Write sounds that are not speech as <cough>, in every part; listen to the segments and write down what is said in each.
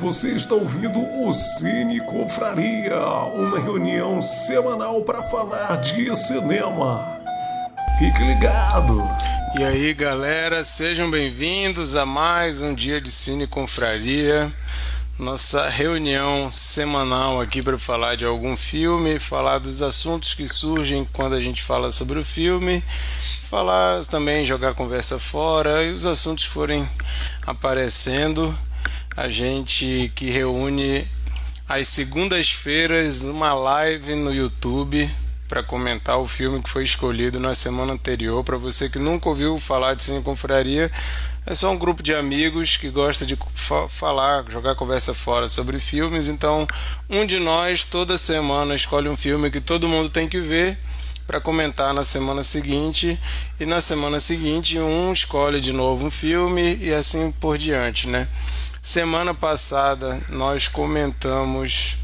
Você está ouvindo o Cine Confraria, uma reunião semanal para falar de cinema. Fique ligado! E aí, galera, sejam bem-vindos a mais um dia de Cine Confraria. Nossa reunião semanal aqui para falar de algum filme, falar dos assuntos que surgem quando a gente fala sobre o filme, falar também, jogar conversa fora e os assuntos forem aparecendo a gente que reúne às segundas-feiras uma live no YouTube para comentar o filme que foi escolhido na semana anterior. Para você que nunca ouviu falar de Cine Confraria, é só um grupo de amigos que gosta de fa falar, jogar conversa fora sobre filmes. Então, um de nós toda semana escolhe um filme que todo mundo tem que ver para comentar na semana seguinte e na semana seguinte um escolhe de novo um filme e assim por diante, né? Semana passada nós comentamos.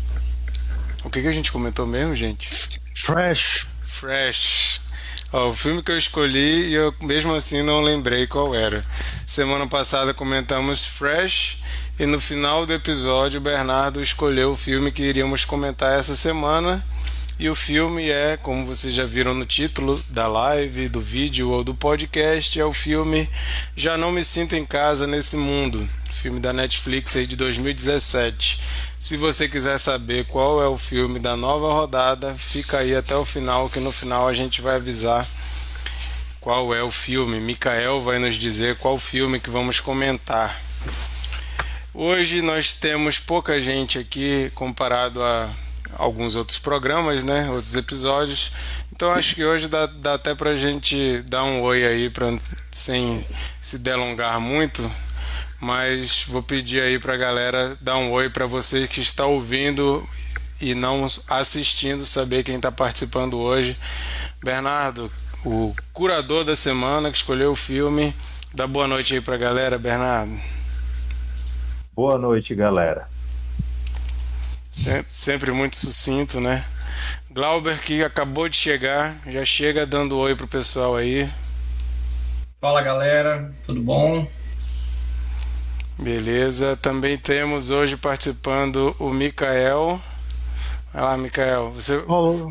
O que, que a gente comentou mesmo, gente? Fresh. Fresh. Ó, o filme que eu escolhi e eu mesmo assim não lembrei qual era. Semana passada comentamos Fresh e no final do episódio o Bernardo escolheu o filme que iríamos comentar essa semana e o filme é, como vocês já viram no título da live, do vídeo ou do podcast, é o filme Já Não Me Sinto em Casa Nesse Mundo, filme da Netflix aí de 2017. Se você quiser saber qual é o filme da nova rodada, fica aí até o final, que no final a gente vai avisar qual é o filme. Mikael vai nos dizer qual filme que vamos comentar. Hoje nós temos pouca gente aqui comparado a alguns outros programas, né? Outros episódios. Então acho que hoje dá, dá até pra gente dar um oi aí, pra, sem se delongar muito. Mas vou pedir aí pra galera dar um oi para você que está ouvindo e não assistindo, saber quem está participando hoje. Bernardo, o curador da semana que escolheu o filme. Dá boa noite aí pra galera, Bernardo. Boa noite, galera. Sempre, sempre muito sucinto, né? Glauber, que acabou de chegar, já chega dando oi pro pessoal aí. Fala galera, tudo bom? Beleza, também temos hoje participando o Mikael. Vai lá, Mikael, você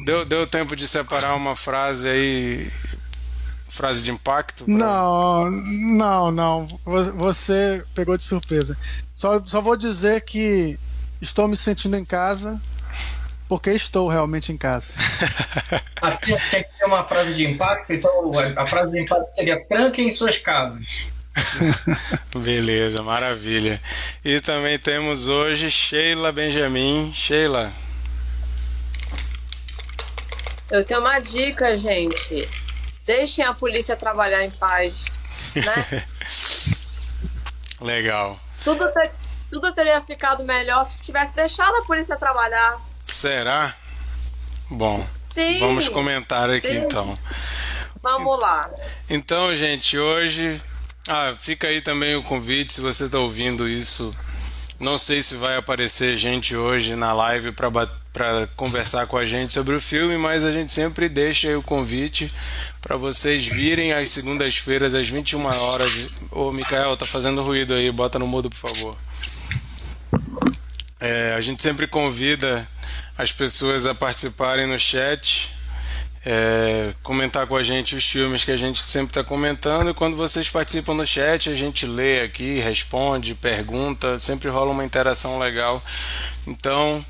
deu, deu tempo de separar uma frase aí, frase de impacto? Pra... Não, não, não. Você pegou de surpresa. Só, só vou dizer que Estou me sentindo em casa porque estou realmente em casa. <laughs> Aqui tinha que ter uma frase de impacto, então a frase de impacto seria tranquem suas casas. <laughs> Beleza, maravilha. E também temos hoje Sheila Benjamin. Sheila. Eu tenho uma dica, gente. Deixem a polícia trabalhar em paz, né? <laughs> Legal. Tudo, tudo teria ficado melhor se tivesse deixado a polícia trabalhar. Será? Bom, Sim. vamos comentar aqui Sim. então. Vamos lá. Então, gente, hoje. Ah, fica aí também o convite, se você está ouvindo isso. Não sei se vai aparecer gente hoje na live para conversar com a gente sobre o filme, mas a gente sempre deixa aí o convite para vocês virem às segundas-feiras às 21 horas. Ô, Mikael, tá fazendo ruído aí, bota no mudo, por favor. É, a gente sempre convida as pessoas a participarem no chat, é, comentar com a gente os filmes que a gente sempre está comentando. E quando vocês participam no chat, a gente lê aqui, responde, pergunta, sempre rola uma interação legal. Então,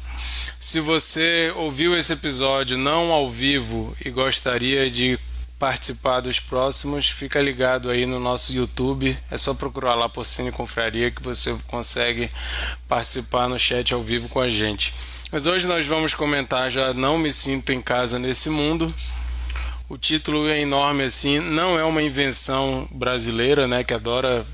se você ouviu esse episódio não ao vivo e gostaria de participar dos próximos, fica ligado aí no nosso YouTube. É só procurar lá por Cine Confraria que você consegue participar no chat ao vivo com a gente. Mas hoje nós vamos comentar já Não Me Sinto em Casa Nesse Mundo. O título é enorme assim, não é uma invenção brasileira, né, que adora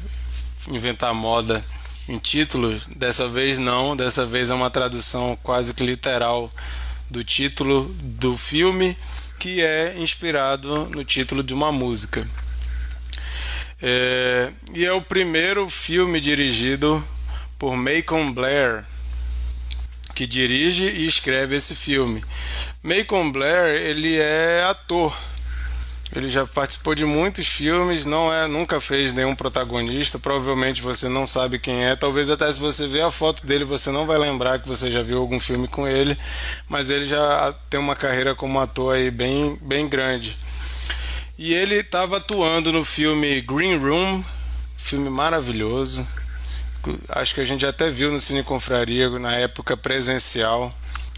inventar moda em títulos. Dessa vez não, dessa vez é uma tradução quase que literal do título do filme que é inspirado no título de uma música. É, e é o primeiro filme dirigido por Macon Blair, que dirige e escreve esse filme. Macon Blair ele é ator. Ele já participou de muitos filmes, não é, nunca fez nenhum protagonista. Provavelmente você não sabe quem é. Talvez até se você ver a foto dele, você não vai lembrar que você já viu algum filme com ele. Mas ele já tem uma carreira como ator aí bem, bem grande. E ele estava atuando no filme Green Room, filme maravilhoso. Acho que a gente até viu no Cine Confraria na época presencial.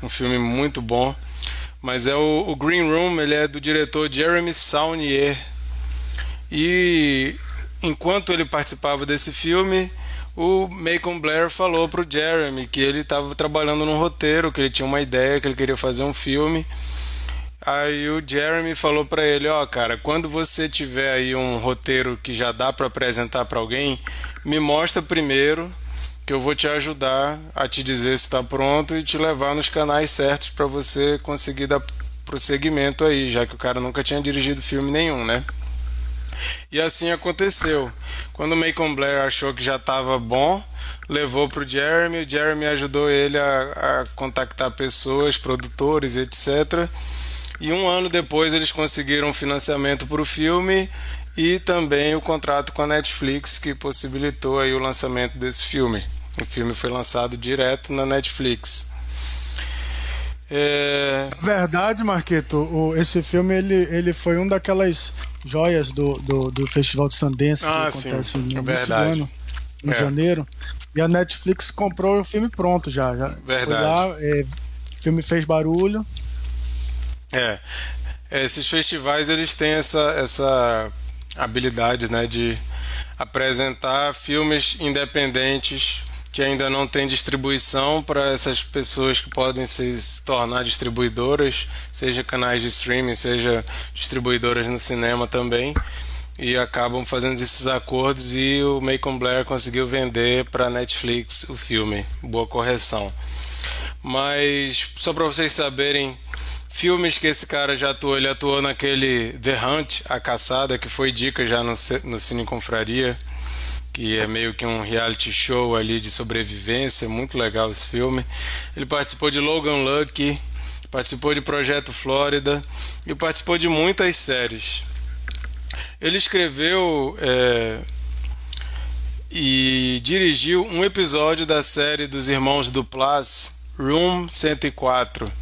Um filme muito bom. Mas é o, o, Green Room, ele é do diretor Jeremy Saunier. E enquanto ele participava desse filme, o Macon Blair falou pro Jeremy que ele estava trabalhando num roteiro, que ele tinha uma ideia, que ele queria fazer um filme. Aí o Jeremy falou para ele, ó, oh, cara, quando você tiver aí um roteiro que já dá para apresentar para alguém, me mostra primeiro que eu vou te ajudar a te dizer se está pronto e te levar nos canais certos para você conseguir dar prosseguimento aí, já que o cara nunca tinha dirigido filme nenhum, né? E assim aconteceu. Quando o Macon Blair achou que já estava bom, levou para o Jeremy, o Jeremy ajudou ele a, a contactar pessoas, produtores, etc. E um ano depois eles conseguiram financiamento para o filme e também o contrato com a Netflix que possibilitou aí o lançamento desse filme. O filme foi lançado direto na Netflix. É... Verdade, Marqueto. Esse filme ele, ele foi um daquelas joias do, do, do Festival de Sundance ah, que acontece sim, no é verdade. ano, em é. janeiro. E a Netflix comprou o filme pronto já. já verdade. Foi lá, é, o filme fez barulho. É. é. Esses festivais eles têm essa, essa habilidade né, de apresentar filmes independentes que ainda não tem distribuição para essas pessoas que podem se tornar distribuidoras, seja canais de streaming, seja distribuidoras no cinema também, e acabam fazendo esses acordos e o Macon Blair conseguiu vender para Netflix o filme. Boa correção. Mas só para vocês saberem, filmes que esse cara já atuou, ele atuou naquele The Hunt, A Caçada, que foi dica já no, no Cine Confraria que é meio que um reality show ali de sobrevivência, muito legal esse filme. Ele participou de Logan Lucky, participou de Projeto Flórida e participou de muitas séries. Ele escreveu é, e dirigiu um episódio da série dos Irmãos Duplas, Room 104.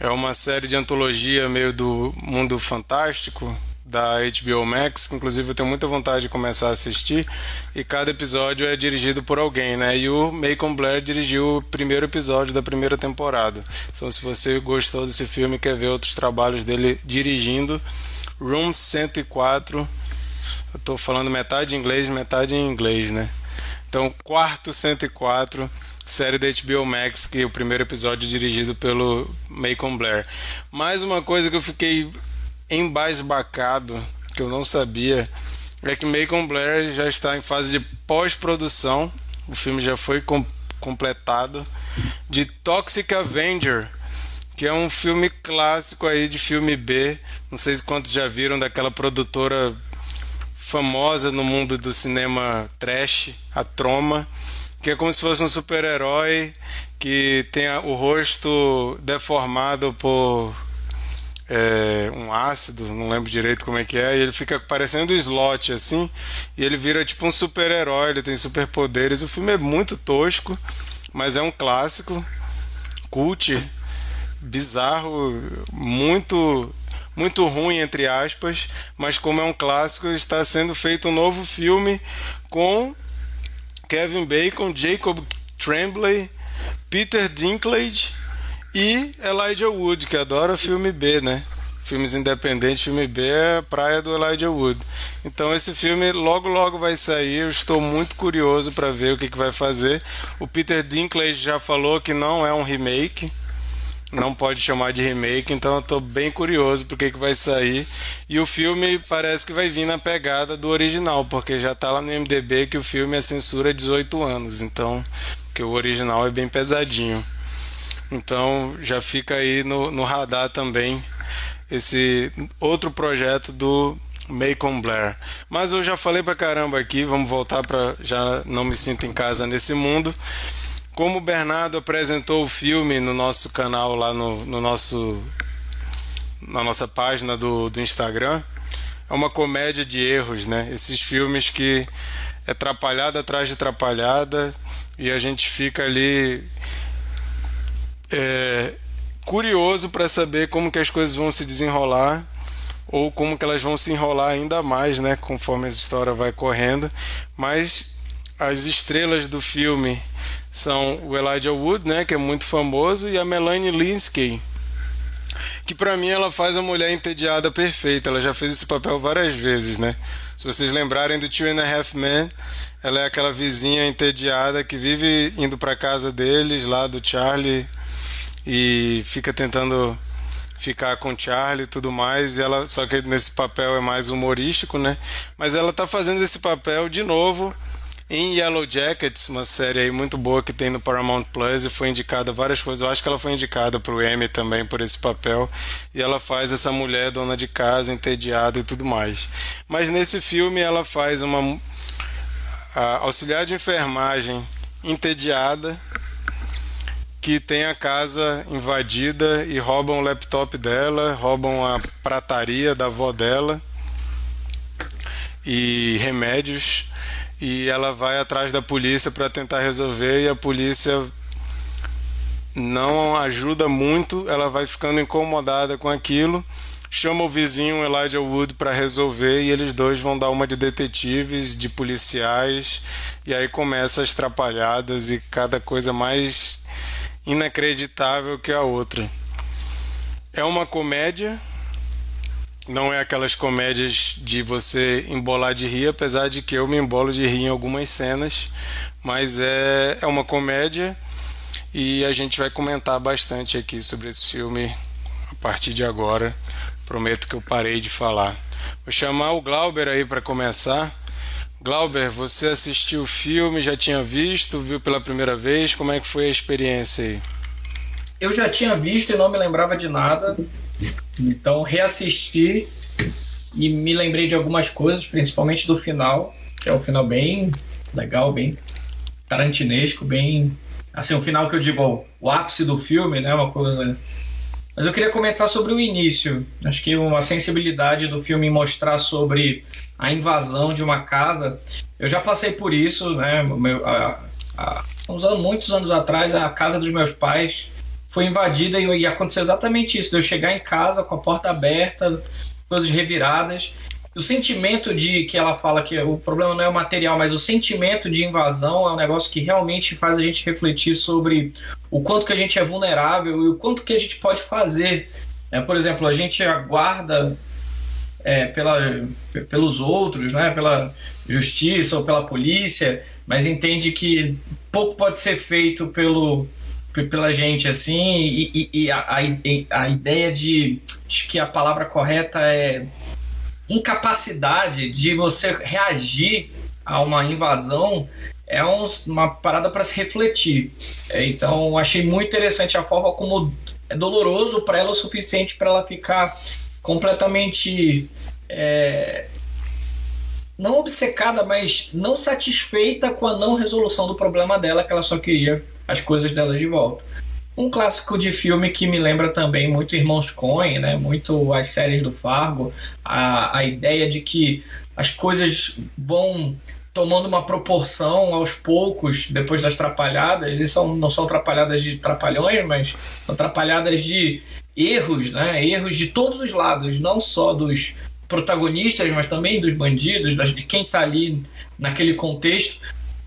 É uma série de antologia meio do mundo fantástico, da HBO Max, que inclusive eu tenho muita vontade de começar a assistir, e cada episódio é dirigido por alguém, né? E o Macon Blair dirigiu o primeiro episódio da primeira temporada. Então, se você gostou desse filme e quer ver outros trabalhos dele dirigindo, Room 104, eu tô falando metade em inglês, metade em inglês, né? Então, quarto 104, série da HBO Max, que é o primeiro episódio dirigido pelo Macon Blair. Mais uma coisa que eu fiquei embasbacado, que eu não sabia, é que Macon Blair já está em fase de pós-produção, o filme já foi com completado, de Toxic Avenger, que é um filme clássico aí de filme B, não sei se quantos já viram daquela produtora famosa no mundo do cinema trash, a Troma, que é como se fosse um super-herói que tem o rosto deformado por é, um ácido, não lembro direito como é que é, e ele fica parecendo um slot assim, e ele vira tipo um super-herói, ele tem superpoderes. O filme é muito tosco, mas é um clássico, cult, bizarro, muito muito ruim entre aspas, mas como é um clássico, está sendo feito um novo filme com Kevin Bacon, Jacob Tremblay, Peter Dinklage e Elijah Wood, que adora filme B, né? Filmes independentes, filme B é praia do Elijah Wood. Então esse filme logo logo vai sair, eu estou muito curioso para ver o que, que vai fazer. O Peter Dinklage já falou que não é um remake, não pode chamar de remake, então eu estou bem curioso porque que, que vai sair. E o filme parece que vai vir na pegada do original, porque já está lá no MDB que o filme é censura 18 anos, então que o original é bem pesadinho. Então já fica aí no, no radar também esse outro projeto do Macon Blair. Mas eu já falei pra caramba aqui, vamos voltar para já não me sinto em casa nesse mundo. Como o Bernardo apresentou o filme no nosso canal lá no, no nosso na nossa página do, do Instagram, é uma comédia de erros, né? Esses filmes que é atrapalhada atrás de atrapalhada e a gente fica ali é, curioso para saber como que as coisas vão se desenrolar ou como que elas vão se enrolar ainda mais, né, conforme a história vai correndo. Mas as estrelas do filme são o Elijah Wood, né, que é muito famoso, e a Melanie Linsky, que para mim ela faz a mulher entediada perfeita. Ela já fez esse papel várias vezes, né? Se vocês lembrarem do Two and a Half Men, ela é aquela vizinha entediada que vive indo para casa deles, lá do Charlie, e fica tentando ficar com Charlie e tudo mais. E ela, só que nesse papel é mais humorístico, né? Mas ela tá fazendo esse papel de novo em Yellow Jackets, uma série aí muito boa que tem no Paramount Plus e foi indicada várias coisas. Eu acho que ela foi indicada para o Emmy também por esse papel. E ela faz essa mulher dona de casa, entediada e tudo mais. Mas nesse filme ela faz uma auxiliar de enfermagem entediada que tem a casa invadida e roubam o laptop dela, roubam a prataria da avó dela e remédios e ela vai atrás da polícia para tentar resolver e a polícia não ajuda muito, ela vai ficando incomodada com aquilo, chama o vizinho Elijah Wood para resolver e eles dois vão dar uma de detetives, de policiais e aí começa as trapalhadas e cada coisa mais inacreditável que a outra. É uma comédia não é aquelas comédias de você embolar de rir, apesar de que eu me embolo de rir em algumas cenas, mas é, é uma comédia e a gente vai comentar bastante aqui sobre esse filme a partir de agora. Prometo que eu parei de falar. Vou chamar o Glauber aí para começar. Glauber, você assistiu o filme, já tinha visto, viu pela primeira vez? Como é que foi a experiência aí? Eu já tinha visto e não me lembrava de nada. Então reassisti e me lembrei de algumas coisas, principalmente do final, que é um final bem legal, bem tarantinesco, bem assim, o final que eu digo, o ápice do filme, né, uma coisa mas eu queria comentar sobre o início. Acho que uma sensibilidade do filme mostrar sobre a invasão de uma casa. Eu já passei por isso, né? Meu, a, a, uns anos, muitos anos atrás, a casa dos meus pais foi invadida e, e aconteceu exatamente isso, de eu chegar em casa com a porta aberta, coisas reviradas. O sentimento de que ela fala que o problema não é o material, mas o sentimento de invasão é um negócio que realmente faz a gente refletir sobre o quanto que a gente é vulnerável e o quanto que a gente pode fazer. É, por exemplo, a gente aguarda é, pela, pelos outros, né, pela justiça ou pela polícia, mas entende que pouco pode ser feito pelo, pela gente, assim, e, e, e a, a, a, ideia de, que a palavra correta é incapacidade de você reagir a uma invasão é um, uma parada para se refletir. É, então, achei muito interessante a forma como é doloroso para ela o suficiente para ela ficar completamente é, não obcecada, mas não satisfeita com a não resolução do problema dela, que ela só queria as coisas dela de volta. Um clássico de filme que me lembra também muito Irmãos Coen, né? muito as séries do Fargo, a, a ideia de que as coisas vão tomando uma proporção aos poucos depois das trapalhadas, e são, não são trapalhadas de trapalhões, mas são trapalhadas de erros, né? erros de todos os lados, não só dos protagonistas, mas também dos bandidos, das, de quem está ali naquele contexto.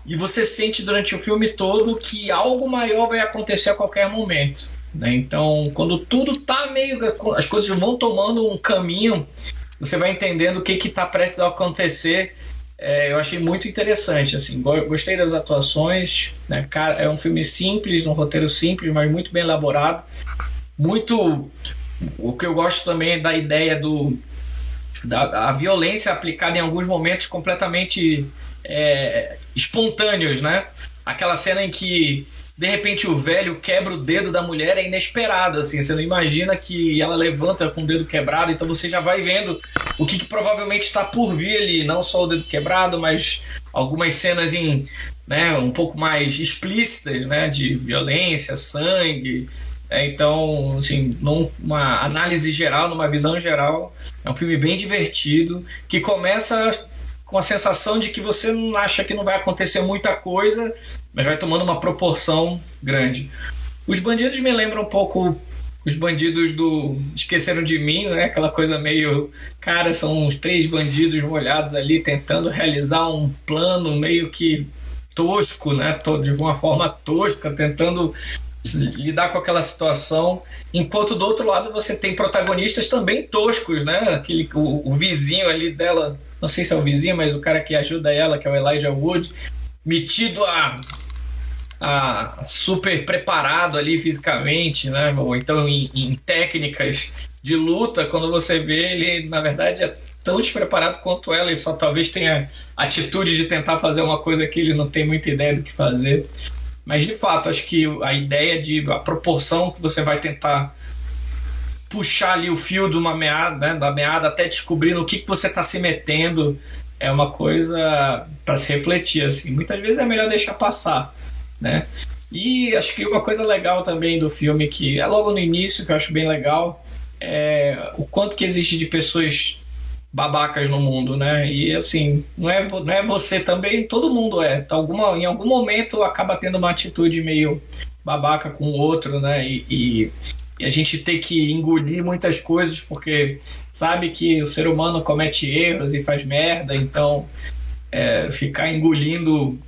E você sente durante o filme todo que algo maior vai acontecer a qualquer momento. Né? Então, quando tudo tá meio. as coisas vão tomando um caminho, você vai entendendo o que está prestes a acontecer. É, eu achei muito interessante. assim Gostei das atuações. Né? É um filme simples, um roteiro simples, mas muito bem elaborado. Muito. O que eu gosto também é da ideia do. Da, da violência aplicada em alguns momentos completamente é, espontâneos, né? Aquela cena em que de repente o velho quebra o dedo da mulher é inesperado, assim, você não imagina que ela levanta com o dedo quebrado, então você já vai vendo o que, que provavelmente está por vir ali, não só o dedo quebrado, mas algumas cenas em, né, um pouco mais explícitas, né, de violência, sangue, É, então, assim, numa análise geral, numa visão geral, é um filme bem divertido que começa com a sensação de que você não acha que não vai acontecer muita coisa, mas vai tomando uma proporção grande. Os bandidos me lembram um pouco os bandidos do Esqueceram de Mim, né? Aquela coisa meio. Cara, são uns três bandidos molhados ali tentando realizar um plano meio que tosco, né? De uma forma tosca, tentando lidar com aquela situação, enquanto do outro lado você tem protagonistas também toscos, né? Aquele, o, o vizinho ali dela, não sei se é o vizinho, mas o cara que ajuda ela, que é o Elijah Wood, metido a ah, super preparado ali fisicamente, né? Ou então em, em, técnicas de luta, quando você vê ele, na verdade, é tão despreparado quanto ela e só talvez tenha atitude de tentar fazer uma coisa que ele não tem muita ideia do que fazer. Mas de fato, acho que a ideia de a proporção que você vai tentar puxar ali o fio de uma meada, né, da meada até descobrir no que, que você está se metendo é uma coisa para se refletir assim. Muitas vezes é melhor deixar passar né? E acho que uma coisa legal também do filme, que é logo no início, que eu acho bem legal, é o quanto que existe de pessoas babacas no mundo, né? E assim, não é, não é você também, todo mundo é. Tá alguma, em algum momento acaba tendo uma atitude meio babaca com o outro, né? E, e, e, a gente tem que engolir muitas coisas porque sabe que o ser humano comete erros e faz merda, então é, ficar engolindo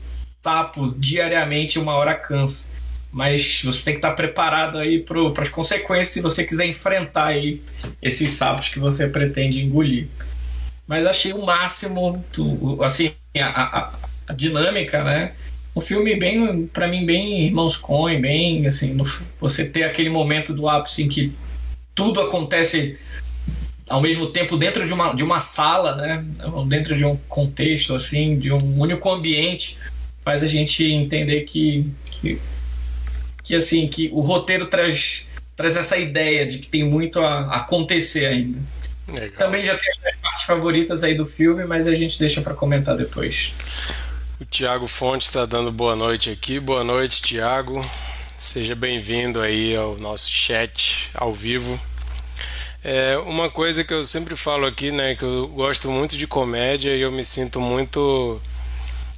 sapo diariamente, uma hora cansa. Mas você tem que estar preparado aí para as consequências se você quiser enfrentar aí esses sapos que você pretende engolir. Mas achei o máximo, assim, a, a, a dinâmica, né? Um filme bem, para mim, bem Irmãos Coen, bem, assim, no, você ter aquele momento do ápice em que tudo acontece ao mesmo tempo dentro de uma, de uma sala, né? Dentro de um contexto, assim, de um único ambiente faz a gente entender que, que, que assim que o roteiro traz, traz essa ideia de que tem muito a, acontecer ainda. Legal. Também já tem as partes favoritas aí do filme, mas a gente deixa para comentar depois. O Tiago Fonte está dando boa noite aqui. Boa noite, Tiago. Seja bem-vindo aí ao nosso chat ao vivo. É uma coisa que eu sempre falo aqui, né, que eu gosto muito de comédia e eu me sinto muito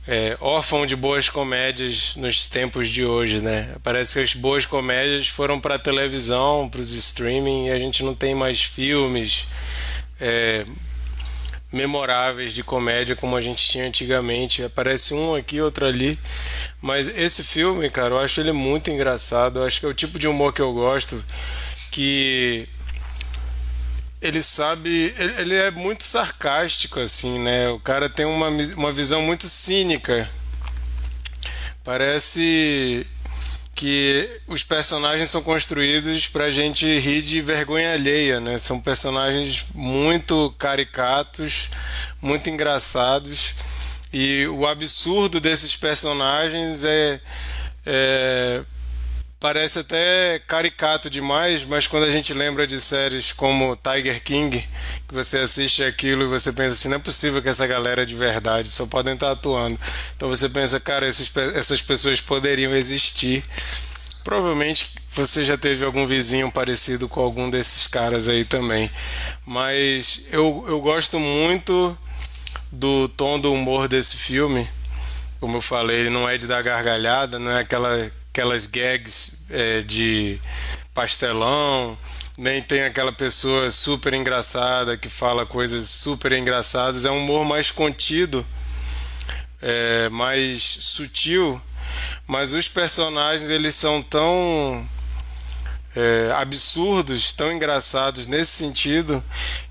é, órfão de boas comédias nos tempos de hoje, né? Parece que as boas comédias foram para televisão, para os streaming, e a gente não tem mais filmes é, memoráveis de comédia como a gente tinha antigamente. Aparece um aqui, outro ali. Mas esse filme, cara, eu acho ele muito engraçado. Eu acho que é o tipo de humor que eu gosto, que ele sabe. Ele é muito sarcástico, assim, né? O cara tem uma, uma visão muito cínica. Parece que os personagens são construídos pra gente rir de vergonha alheia, né? São personagens muito caricatos, muito engraçados. E o absurdo desses personagens é, é parece até caricato demais, mas quando a gente lembra de séries como Tiger King, que você assiste aquilo e você pensa assim, não é possível que essa galera é de verdade, só podem estar atuando. Então você pensa, cara, esses, essas pessoas poderiam existir. Provavelmente você já teve algum vizinho parecido com algum desses caras aí também. Mas eu, eu gosto muito do tom do humor desse filme. Como eu falei, ele não é de dar gargalhada, não é aquela aquelas gags é, de pastelão, nem tem aquela pessoa super engraçada que fala coisas super engraçadas. É um humor mais contido, é, mais sutil, mas os personagens eles são tão é, absurdos, tão engraçados nesse sentido,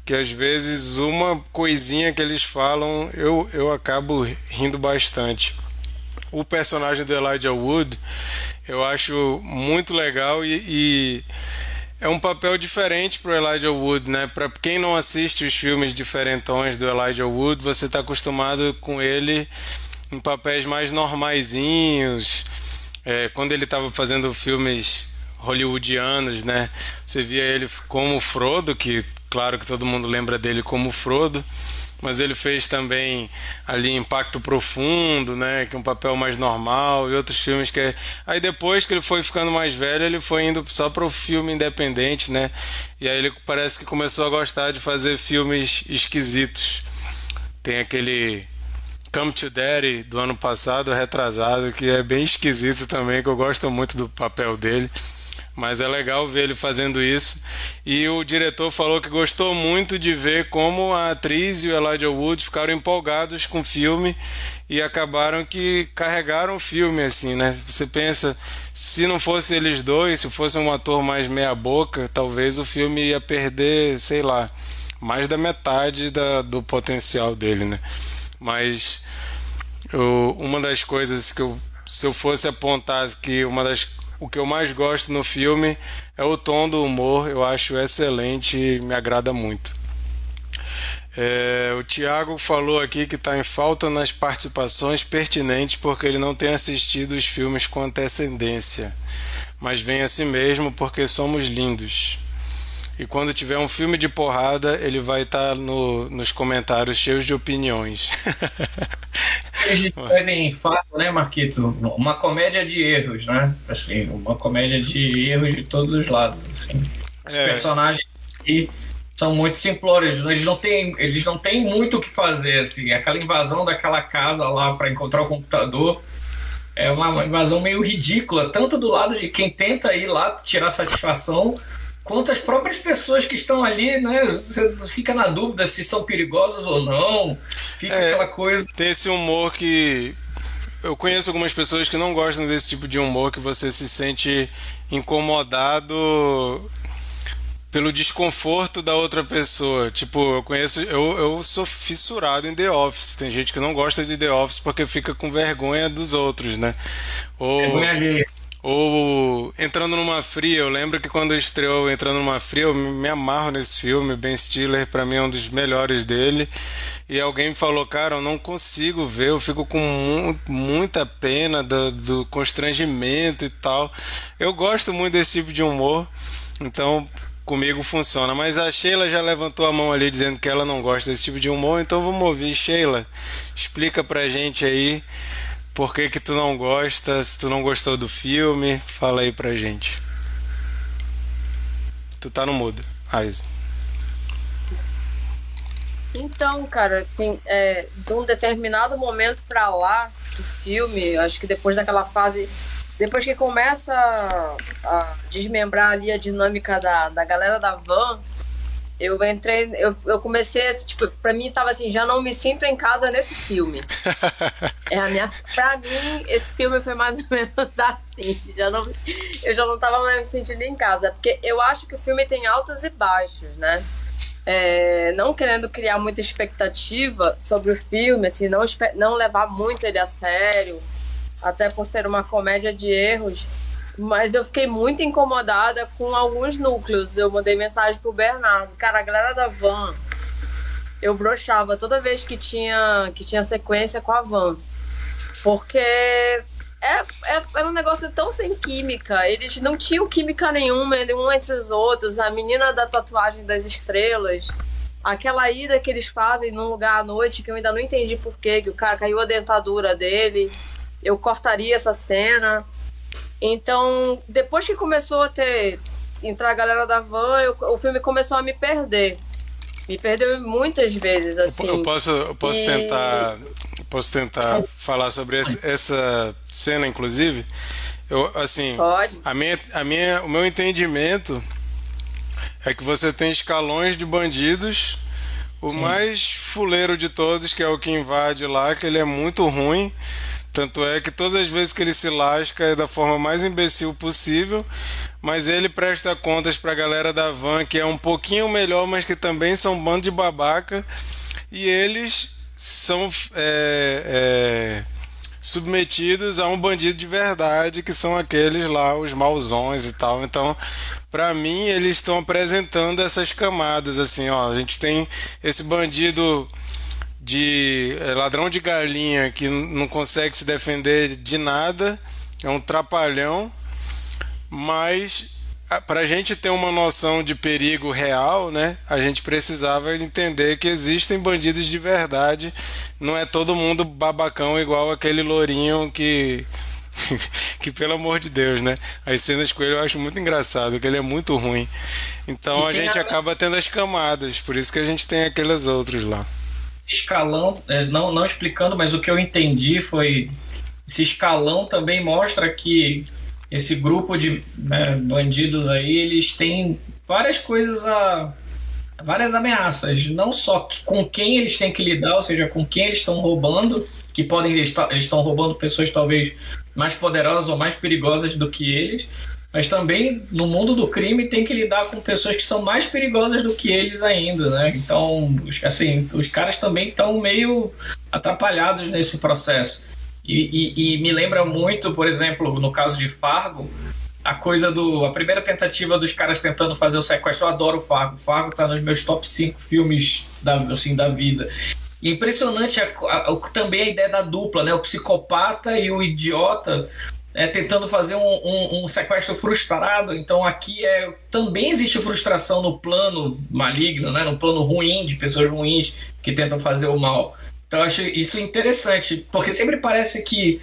que às vezes uma coisinha que eles falam eu, eu acabo rindo bastante. O personagem do Elijah Wood eu acho muito legal e, e é um papel diferente para o Elijah Wood, né? Para quem não assiste os filmes diferentões do Elijah Wood, você está acostumado com ele em papéis mais normaisinhos. É, quando ele estava fazendo filmes hollywoodianos, né? Você via ele como Frodo, que claro que todo mundo lembra dele como Frodo. mas ele fez também ali Impacto Profundo, né, que é um papel mais normal, e outros filmes que é... aí depois que ele foi ficando mais velho, ele foi indo só para o filme independente, né? E aí ele parece que começou a gostar de fazer filmes esquisitos. Tem aquele Come to Daddy do ano passado, retrasado, que é bem esquisito também, que eu gosto muito do papel dele mas é legal ver ele fazendo isso. E o diretor falou que gostou muito de ver como a atriz e o Elijah Wood ficaram empolgados com o filme e acabaram que carregaram o filme assim, né? Você pensa, se não fosse eles dois, se fosse um ator mais meia boca, talvez o filme ia perder, sei lá, mais da metade da, do potencial dele, né? Mas eu, uma das coisas que eu se eu fosse apontar que uma das o que eu mais gosto no filme é o tom do humor, eu acho excelente e me agrada muito. É, o Tiago falou aqui que está em falta nas participações pertinentes porque ele não tem assistido os filmes com antecedência, mas vem assim mesmo porque somos lindos. E quando tiver um filme de porrada, ele vai estar tá no, nos comentários cheios de opiniões. <laughs> Eles escrevem fato, né, Marquito? Uma comédia de erros, né? Assim, uma comédia de erros de todos os lados. Assim. Os é. personagens aqui são muito simplórios. Eles não têm, eles não têm muito o que fazer. Assim. Aquela invasão daquela casa lá para encontrar o computador é uma invasão meio ridícula, tanto do lado de quem tenta ir lá tirar satisfação quanto as próprias pessoas que estão ali, né? Você fica na dúvida se são perigosos ou não. Fica é, aquela coisa. Tem esse humor que. Eu conheço algumas pessoas que não gostam desse tipo de humor que você se sente incomodado pelo desconforto da outra pessoa. Tipo, eu conheço, eu, eu sou fissurado em The Office. Tem gente que não gosta de The Office porque fica com vergonha dos outros, né? Ou, vergonha. Ou Entrando numa Fria, eu lembro que quando estreou Entrando numa Fria, eu me amarro nesse filme. Ben Stiller, para mim, é um dos melhores dele. E alguém me falou, cara, eu não consigo ver, eu fico com mu muita pena do, do constrangimento e tal. Eu gosto muito desse tipo de humor, então comigo funciona. Mas a Sheila já levantou a mão ali dizendo que ela não gosta desse tipo de humor, então vamos ouvir. Sheila, explica pra gente aí por que que tu não gosta? Se tu não gostou do filme, fala aí pra gente. Tu tá no mudo, Aiza. Então, cara, assim, é, de um determinado momento para lá do filme, acho que depois daquela fase, depois que começa a, a desmembrar ali a dinâmica da, da galera da van, eu entrei, eu, eu comecei, tipo, pra mim tava assim, já não me sinto em casa nesse filme. <laughs> é a minha, pra mim, esse filme foi mais ou menos <laughs> assim. Já não, eu já não tava mais me sentindo em casa. Porque eu acho que o filme tem altos e baixos, né? É, não querendo criar muita expectativa sobre o filme, assim, não, não levar muito ele a sério, até por ser uma comédia de erros mas eu fiquei muito incomodada com alguns núcleos. Eu mandei mensagem pro Bernardo. Cara, a galera da van, eu brochava toda vez que tinha, que tinha sequência com a van. Porque é, é, era um negócio tão sem química. Eles não tinham química nenhuma um entre os outros. A menina da tatuagem das estrelas. Aquela ida que eles fazem num lugar à noite que eu ainda não entendi porquê, que o cara caiu a dentadura dele. Eu cortaria essa cena. Então, depois que começou a ter entrar a galera da van, eu, o filme começou a me perder. Me perdeu muitas vezes, assim. Eu posso, eu posso e... tentar, posso tentar falar sobre essa, cena, inclusive. Eu, assim, Pode. A minha, a minha, o meu entendimento é que você tem escalões de bandidos. O Sim. mais fuleiro de todos, que é o que invade lá, que ele é muito ruim. Tanto é que todas as vezes que ele se lasca é da forma mais imbecil possível, mas ele presta contas pra galera da van, que é um pouquinho melhor, mas que também são um bando de babaca, e eles são é, é, submetidos a um bandido de verdade, que são aqueles lá, os mauzões e tal. Então, para mim, eles estão apresentando essas camadas, assim, ó, a gente tem esse bandido de é, ladrão de galinha que não consegue se defender de nada, é um trapalhão, mas para a gente ter uma noção de perigo real, né, a gente precisava entender que existem bandidos de verdade. Não é todo mundo babacão igual aquele lourinho que. <laughs> que pelo amor de Deus, né? As cenas com ele eu acho muito engraçado, que ele é muito ruim. Então a gente acaba tendo as camadas, por isso que a gente tem aqueles outros lá. Escalão, é, não, não explicando, mas o que eu entendi foi. Esse escalão também mostra que esse grupo de né, bandidos aí, eles têm várias coisas a. várias ameaças. Não só com quem eles têm que lidar, ou seja, com quem eles estão roubando, que podem. Eles estão roubando pessoas talvez mais poderosas ou mais perigosas do que eles. Mas também no mundo do crime tem que lidar com pessoas que são mais perigosas do que eles ainda, né? Então, assim, os caras também estão meio atrapalhados nesse processo. E, e, e, me lembra muito, por exemplo, no caso de Fargo, a coisa do. a primeira tentativa dos caras tentando fazer o sequestro. Eu adoro Fargo. Fargo tá nos meus top 5 filmes da, assim, da vida. Impressionante a, a, também a ideia da dupla, né? O psicopata e o idiota é, tentando fazer um, um, um, sequestro frustrado. Então aqui é também existe frustração no plano maligno, né? no plano ruim de pessoas ruins que tentam fazer o mal. Então eu acho isso interessante, porque sempre parece que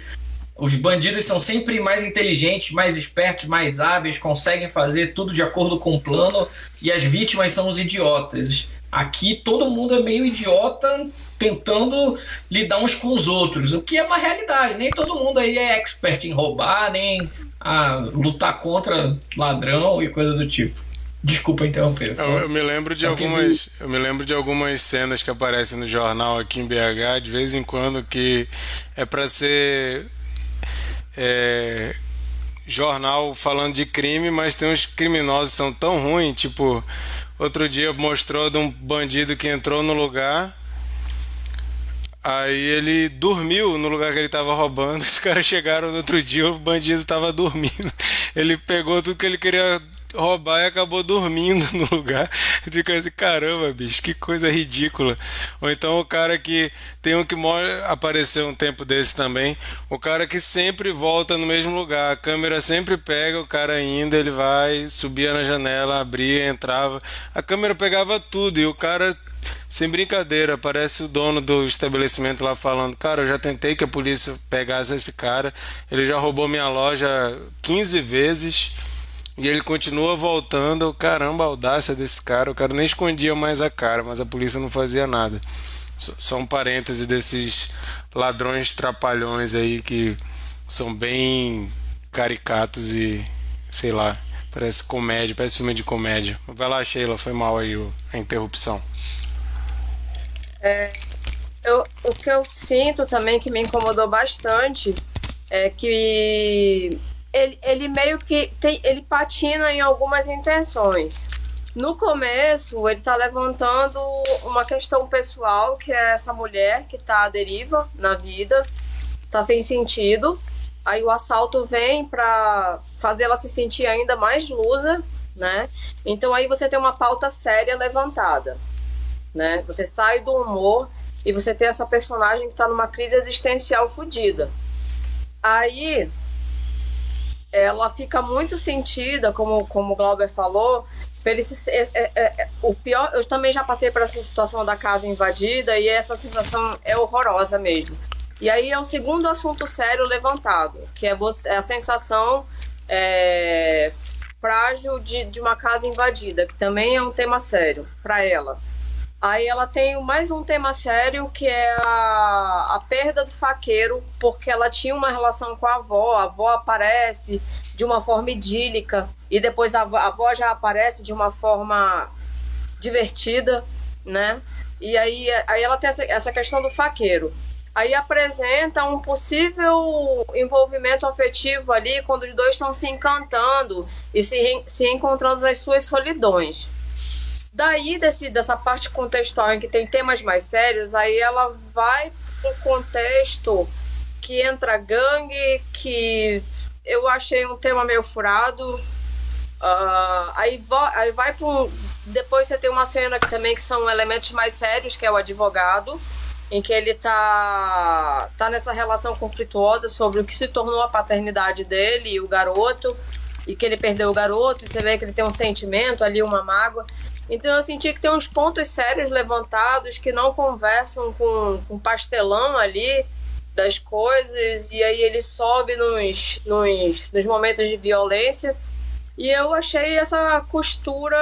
os bandidos são sempre mais inteligentes, mais espertos, mais hábeis, conseguem fazer tudo de acordo com o plano, e as vítimas são os idiotas. Aqui todo mundo é meio idiota tentando lidar uns com os outros, o que é uma realidade. Nem todo mundo aí é expert em roubar, nem a lutar contra ladrão e coisa do tipo. Desculpa interromper. Eu, eu, me lembro de algumas, eu me lembro de algumas cenas que aparecem no jornal aqui em BH de vez em quando que é para ser é, jornal falando de crime, mas tem uns criminosos que são tão ruins, tipo outro dia mostrou de um bandido que entrou no lugar Aí ele dormiu no lugar que ele tava roubando. <laughs> Os caras chegaram no outro dia, o bandido tava dormindo. Ele pegou tudo que ele queria roubar e acabou dormindo <laughs> no lugar. Fica assim, caramba, bicho, que coisa ridícula. Ou então o cara que tem um que apareceu um tempo desse também, o cara que sempre volta no mesmo lugar, a câmera sempre pega o cara ainda, ele vai, subia na janela, abria, entrava, a câmera pegava tudo e o cara sem brincadeira, parece o dono do estabelecimento lá falando: Cara, eu já tentei que a polícia pegasse esse cara, ele já roubou minha loja 15 vezes e ele continua voltando. Caramba, a audácia desse cara. O cara nem escondia mais a cara, mas a polícia não fazia nada. Só um parêntese desses ladrões trapalhões aí que são bem caricatos e sei lá, parece comédia, parece filme de comédia. Vai lá, Sheila, foi mal aí a interrupção. É, eu, o que eu sinto também que me incomodou bastante é que ele, ele meio que tem, ele patina em algumas intenções. No começo, ele está levantando uma questão pessoal, que é essa mulher que está à deriva na vida, está sem sentido. Aí o assalto vem para fazer ela se sentir ainda mais lusa, né? Então aí você tem uma pauta séria levantada, né? Você sai do humor e você tem essa personagem que está numa crise existencial fodida. Aí ela fica muito sentida, como, como o Glauber falou, se, é, é, é, o pior, eu também já passei por essa situação da casa invadida e essa sensação é horrorosa mesmo. E aí é o segundo assunto sério levantado, que é, você, é a sensação é, frágil de, de uma casa invadida, que também é um tema sério para ela. Aí ela tem mais um tema sério que é a, a perda do faqueiro, porque ela tinha uma relação com a avó, a avó aparece de uma forma idílica e depois a, a avó já aparece de uma forma divertida, né? E aí, aí ela tem essa, essa questão do faqueiro. Aí apresenta um possível envolvimento afetivo ali quando os dois estão se encantando e se, se encontrando nas suas solidões. Daí, desse, dessa parte contextual em que tem temas mais sérios, aí ela vai um contexto que entra gangue, que eu achei um tema meio furado. Uh, aí, aí vai um. Depois você tem uma cena que também que são elementos mais sérios, que é o advogado, em que ele tá, tá nessa relação conflituosa sobre o que se tornou a paternidade dele e o garoto. e que ele perdeu o garoto, e você vê que ele tem um sentimento ali, uma mágoa. Então eu senti que tem uns pontos sérios levantados que não conversam com, com pastelão ali das coisas, e aí ele sobe nos, nos, nos momentos de violência. E eu achei essa costura.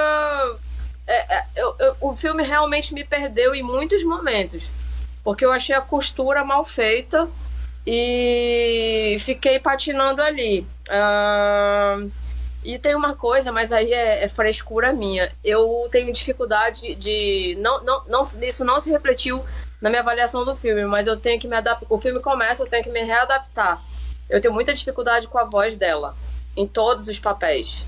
É, é, eu, eu, o filme realmente me perdeu em muitos momentos. Porque eu achei a costura mal feita e fiquei patinando ali. Uh, e tem uma coisa, mas aí é, é, frescura minha. Eu tenho dificuldade de. Não, não, não, isso não se refletiu na minha avaliação do filme, mas eu tenho que me adaptar. O filme começa, eu tenho que me readaptar. Eu tenho muita dificuldade com a voz dela, em todos os papéis.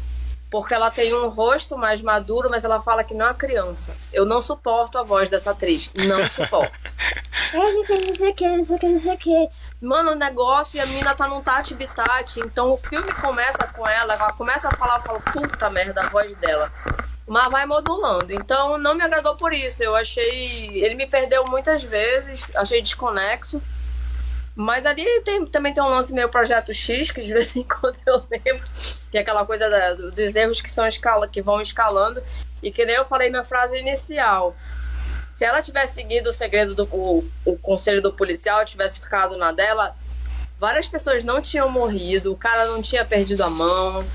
Porque ela tem um rosto mais maduro, mas ela fala que não é criança. Eu não suporto a voz dessa atriz. Não suporto. <laughs> não sei o que, não sei o que, não sei o que mano, o negócio e a mina tá num tate bitate. Então o filme começa com ela, ela começa a falar, fala, puta merda, a voz dela. Mas vai modulando. Então não me agradou por isso. Eu achei. Ele me perdeu muitas vezes, achei desconexo. Mas ali tem, também tem um lance meio projeto X, que de <laughs> vez em quando eu lembro, que é aquela coisa da, dos erros que são escala, que vão escalando. E que nem eu falei minha frase inicial. Se ela tivesse seguido o segredo do o, o conselho do policial, tivesse ficado na dela, várias pessoas não tinham morrido, o cara não tinha perdido a mão.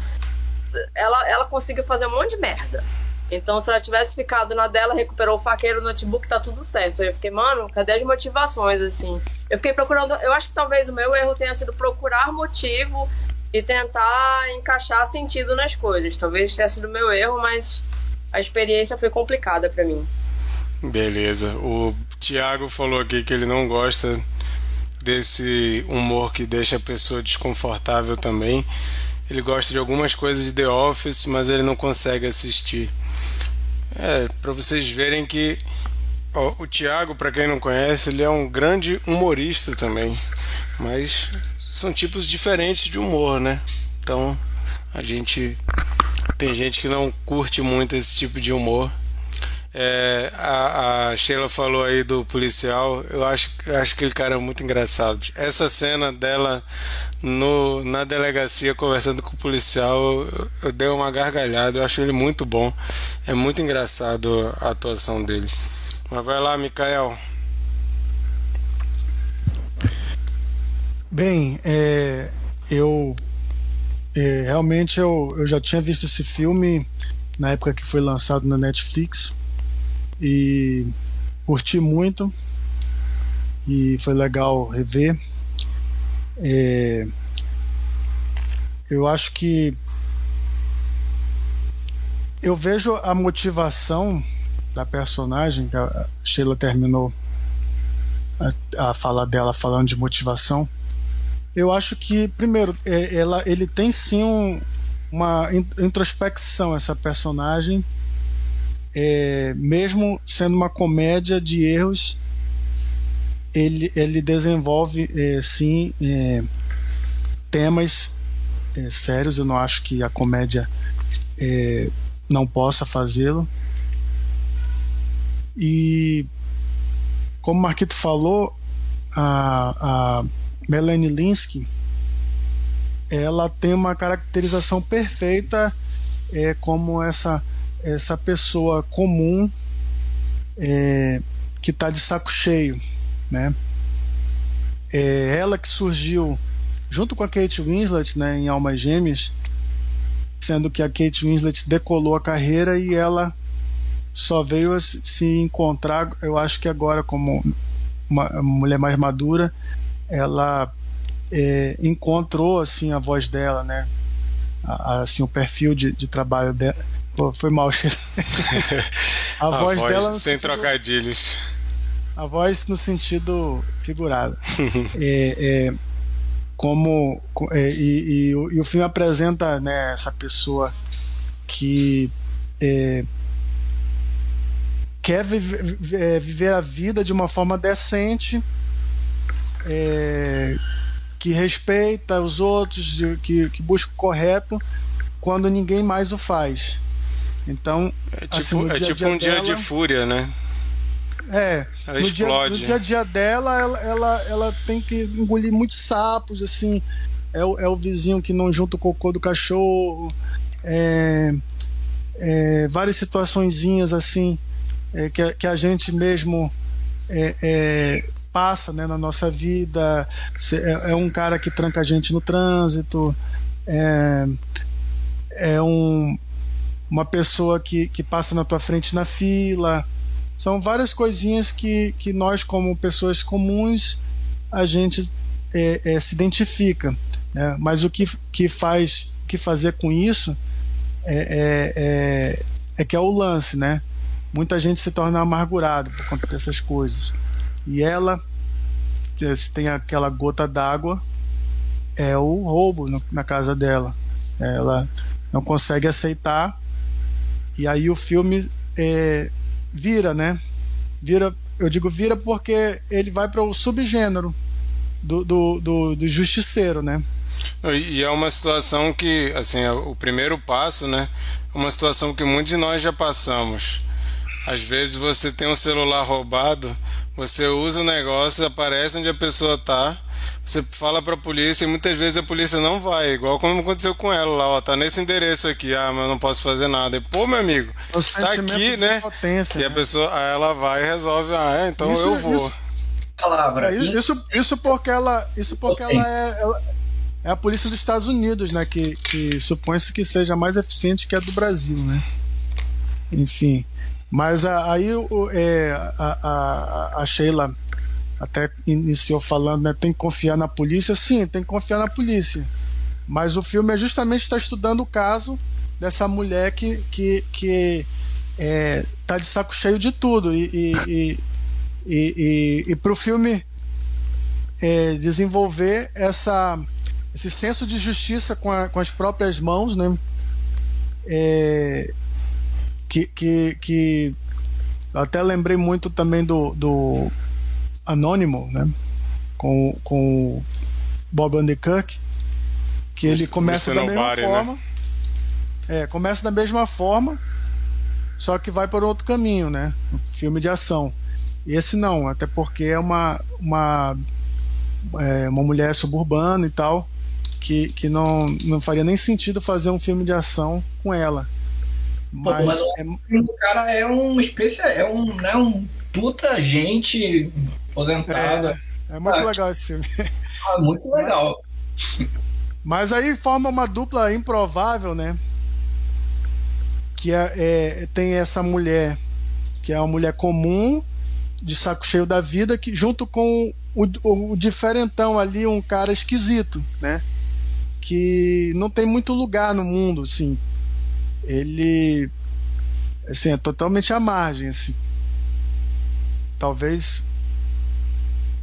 Ela, ela conseguiu fazer um monte de merda. Então, se ela tivesse ficado na dela, recuperou o faqueiro, o notebook, tá tudo certo. Eu fiquei, mano, cadê as motivações, assim? Eu fiquei procurando. Eu acho que talvez o meu erro tenha sido procurar motivo e tentar encaixar sentido nas coisas. Talvez tenha sido meu erro, mas a experiência foi complicada para mim. Beleza. O Thiago falou aqui que ele não gosta desse humor que deixa a pessoa desconfortável também. Ele gosta de algumas coisas de The Office, mas ele não consegue assistir. É, para vocês verem que ó, o Thiago, para quem não conhece, ele é um grande humorista também. Mas são tipos diferentes de humor, né? Então, a gente tem gente que não curte muito esse tipo de humor é, a, a, Sheila falou aí do policial, eu acho, acho aquele cara é muito engraçado. Essa cena dela no, na delegacia conversando com o policial, eu, eu dei uma gargalhada, eu acho ele muito bom. É muito engraçado a atuação dele. Mas vai lá, Mikael. Bem, é, eu é, realmente eu, eu já tinha visto esse filme na época que foi lançado na Netflix e curti muito e foi legal rever. É, eu acho que eu vejo a motivação da personagem, que a Sheila terminou a, a fala dela falando de motivação. Eu acho que, primeiro, é, ela, ele tem sim um, uma introspecção, essa personagem é, mesmo sendo uma comédia de erros, ele, ele desenvolve é, sim é, temas é, sérios. Eu não acho que a comédia é, não possa fazê-lo. E como o Marquito falou, a, a Melanie Linsky ela tem uma caracterização perfeita é, como essa essa pessoa comum é, que está de saco cheio, né? É ela que surgiu junto com a Kate Winslet, né, em Almas Gêmeas, sendo que a Kate Winslet decolou a carreira e ela só veio a se encontrar, eu acho que agora como uma mulher mais madura, ela é, encontrou assim a voz dela, né? assim o perfil de, de trabalho dela Pô, foi mal. <laughs> a, a voz, voz, dela. Sem sentido, trocadilhos. A voz no sentido figurado. <laughs> é, é, como. É, e, e, e, o filme apresenta né, essa pessoa que. É, quer viver, é, viver a vida de uma forma decente, é, que respeita os outros, que, que busca o correto, quando ninguém mais o faz. Então, é tipo, assim, é tipo um dia de fúria, né? É, ela no, explode. Dia, no dia a dia dela, ela, ela, ela tem que engolir muitos sapos, assim. é o, é o vizinho que não junta o cocô do cachorro, é, é, várias situaçõezinhas assim é, que, que a gente mesmo é, é, passa né, na nossa vida. É, é, um cara que tranca a gente no trânsito, é, é um, uma pessoa que, que passa na tua frente na fila. São várias coisinhas que, que nós, como pessoas comuns, a gente é, é, se identifica. Né? Mas o que, que faz que fazer com isso é, é, é, é que é o lance, né? Muita gente se torna amargurado por conta dessas coisas. E ela, se tem aquela gota d'água, é o roubo na casa dela. Ela não consegue aceitar. E aí o filme é, vira, né? Vira, eu digo vira porque ele vai para o subgênero do, do, do, do justiceiro, né? E é uma situação que, assim, é o primeiro passo, né? É uma situação que muitos de nós já passamos. Às vezes você tem um celular roubado, você usa o negócio, aparece onde a pessoa tá, você fala pra polícia e muitas vezes a polícia não vai, igual como aconteceu com ela lá, ó, tá nesse endereço aqui, ah, mas eu não posso fazer nada. E, pô, meu amigo, o tá aqui, né? Potência, e a né? pessoa, aí ela vai e resolve, ah, é, então Isso- eu vou. isso- Palavra. É, isso, isso porque ela, isso porque ela é, ela é a polícia dos Estados Unidos, né? Que, que supõe-se que seja mais eficiente que a do Brasil, né? Enfim, mas a- aí é, a, a, a Sheila até iniciou falando, né? Tem que confiar na polícia. Sim, tem que confiar na polícia. Mas o filme é justamente está estudando o caso dessa mulher que que, que é, tá de saco cheio de tudo e, e, e, e, e, para o filme é, desenvolver essa, esse senso de justiça com, a- com as próprias mãos, né? É, que, que, que eu até lembrei muito também do, do Anônimo, né? Com, com o Bob Underkirk, que ele começa da mesma Nobody, né? forma. É, começa da mesma forma, só que vai por outro caminho, né? Filme de ação. E esse não, até porque é uma, uma, é, uma mulher suburbana e tal, que, que não, não faria nem sentido fazer um filme de ação com ela. Mas, mas é, O cara é um especial, é um, né, um puta gente aposentado. é muito Ah. legal esse filme. <laughs> Ah, muito legal. Mas aí forma uma dupla improvável, né? Que é, é- tem essa mulher, que é uma mulher comum, de saco cheio da vida, que junto com o, o, o diferentão ali, um cara esquisito, né? Que não tem muito lugar no mundo, assim. Ele assim, é totalmente à margem, assim. Talvez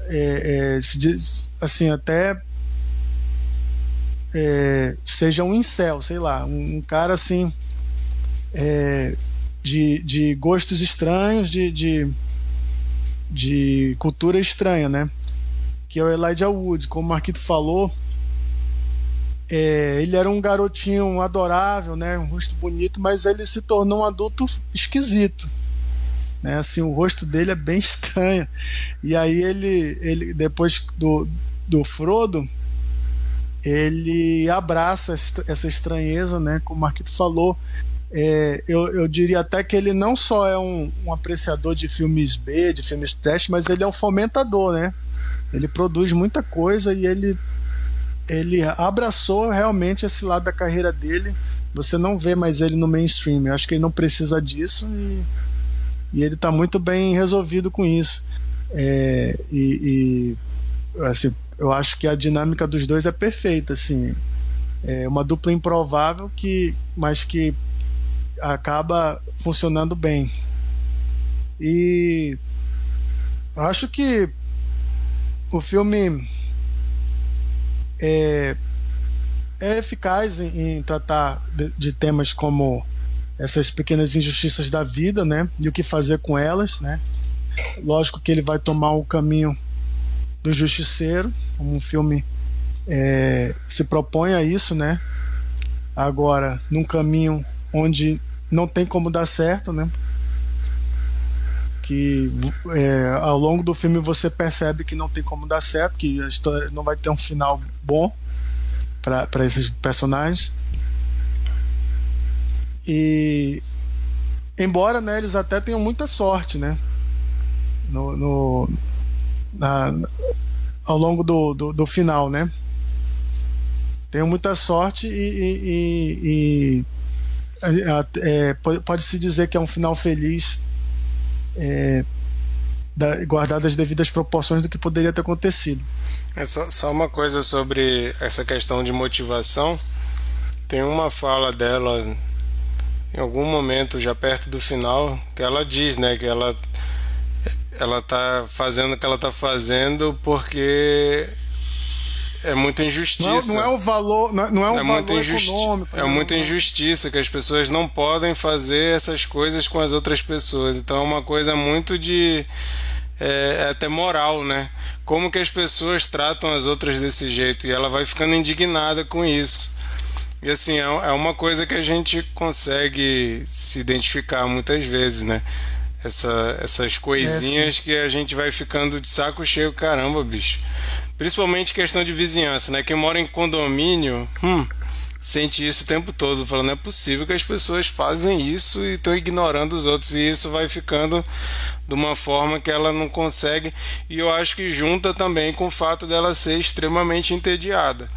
é, é, se diz, assim, até é, seja um incel, sei lá, um, um cara assim é, de, de gostos estranhos, de, de, de cultura estranha, né? Que é o Elijah Wood, como o Marquito falou, é, ele era um garotinho adorável, né? Um rosto bonito, mas ele se tornou um adulto esquisito. Né? Assim, o rosto dele é bem <laughs> estranho. E aí ele, ele depois do, do Frodo, ele abraça essa estranheza, né? Como o Marquito falou. É, eu, eu diria até que ele não só é um, um apreciador de filmes B, de filmes trash, mas ele é um fomentador, né? Ele produz muita coisa e ele, ele abraçou realmente esse lado da carreira dele. Você não vê mais ele no mainstream. Eu acho que ele não precisa disso e, e ele está muito bem resolvido com isso. É, e, e, assim, eu acho que a dinâmica dos dois é perfeita, assim. É uma dupla improvável que, mas que acaba funcionando bem. E acho que o filme é, é eficaz em, em tratar de, de temas como essas pequenas injustiças da vida, né? E o que fazer com elas, né? Lógico que ele vai tomar o caminho do justiceiro, como um filme é, se propõe a isso, né? Agora, num caminho onde não tem como dar certo, né? Que é, ao longo do filme você percebe que não tem como dar certo, que a história não vai ter um final bom. para esses personagens. E embora né, eles até tenham muita sorte, né? No, no na, ao longo do, do, do, final, né? Tenham muita sorte e, e, e, e é, pode-se dizer que é um final feliz, é, da, guardado as devidas proporções do que poderia ter acontecido. É só, só uma coisa sobre essa questão de motivação. Tem uma fala dela em algum momento, já perto do final, que ela diz, né, que ela ela tá fazendo o que ela tá fazendo porque é muita injustiça. Não, não, é o valor, não, não é um é valor econômico. É né? muita injustiça que as pessoas não podem fazer essas coisas com as outras pessoas. Então é uma coisa muito de é, é até moral, né? Como que as pessoas tratam as outras desse jeito e ela vai ficando indignada com isso. E assim, é, é uma coisa que a gente consegue se identificar muitas vezes, né? Essa, essas coisinhas é, que a gente vai ficando de saco cheio, caramba, bicho. Principalmente questão de vizinhança, né? Quem mora em condomínio, hum, sente isso o tempo todo, falando, não é possível que as pessoas fazem isso e estão ignorando os outros, e isso vai ficando de uma forma que ela não consegue, e eu acho que junta também com o fato dela ser extremamente entediada.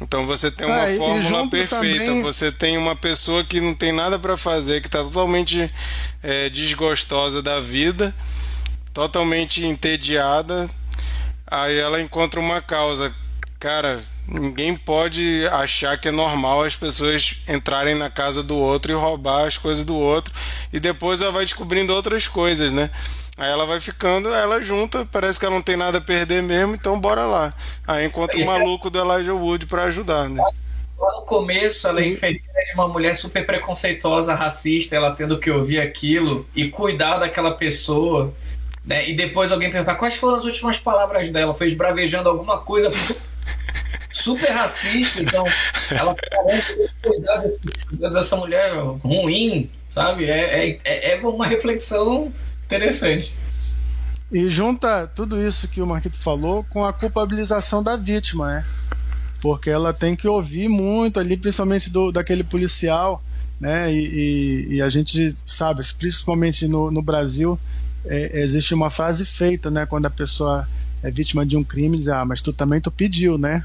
Então você tem uma é, fórmula perfeita. Também... Você tem uma pessoa que não tem nada para fazer, que está totalmente é, desgostosa da vida, totalmente entediada. Aí ela encontra uma causa. Cara, ninguém pode achar que é normal as pessoas entrarem na casa do outro e roubar as coisas do outro. E depois ela vai descobrindo outras coisas, né? Aí ela vai ficando, ela junta, parece que ela não tem nada a perder mesmo, então bora lá. Aí encontra o maluco do Elijah Wood para ajudar, né? Lá no começo, ela é enfeiteira de uma mulher super preconceituosa, racista, ela tendo que ouvir aquilo e cuidar daquela pessoa. Né? E depois alguém perguntar quais foram as últimas palavras dela. Foi esbravejando alguma coisa <laughs> super racista, então ela parece cuidar desse, dessa mulher ruim, sabe? É, é, é, é uma reflexão Interessante. E junta tudo isso que o Marquito falou com a culpabilização da vítima, né? Porque ela tem que ouvir muito ali, principalmente do, daquele policial, né? E, e, e a gente sabe, principalmente no, no Brasil, é, existe uma frase feita, né? Quando a pessoa é vítima de um crime, diz, ah, mas tu também tu pediu, né?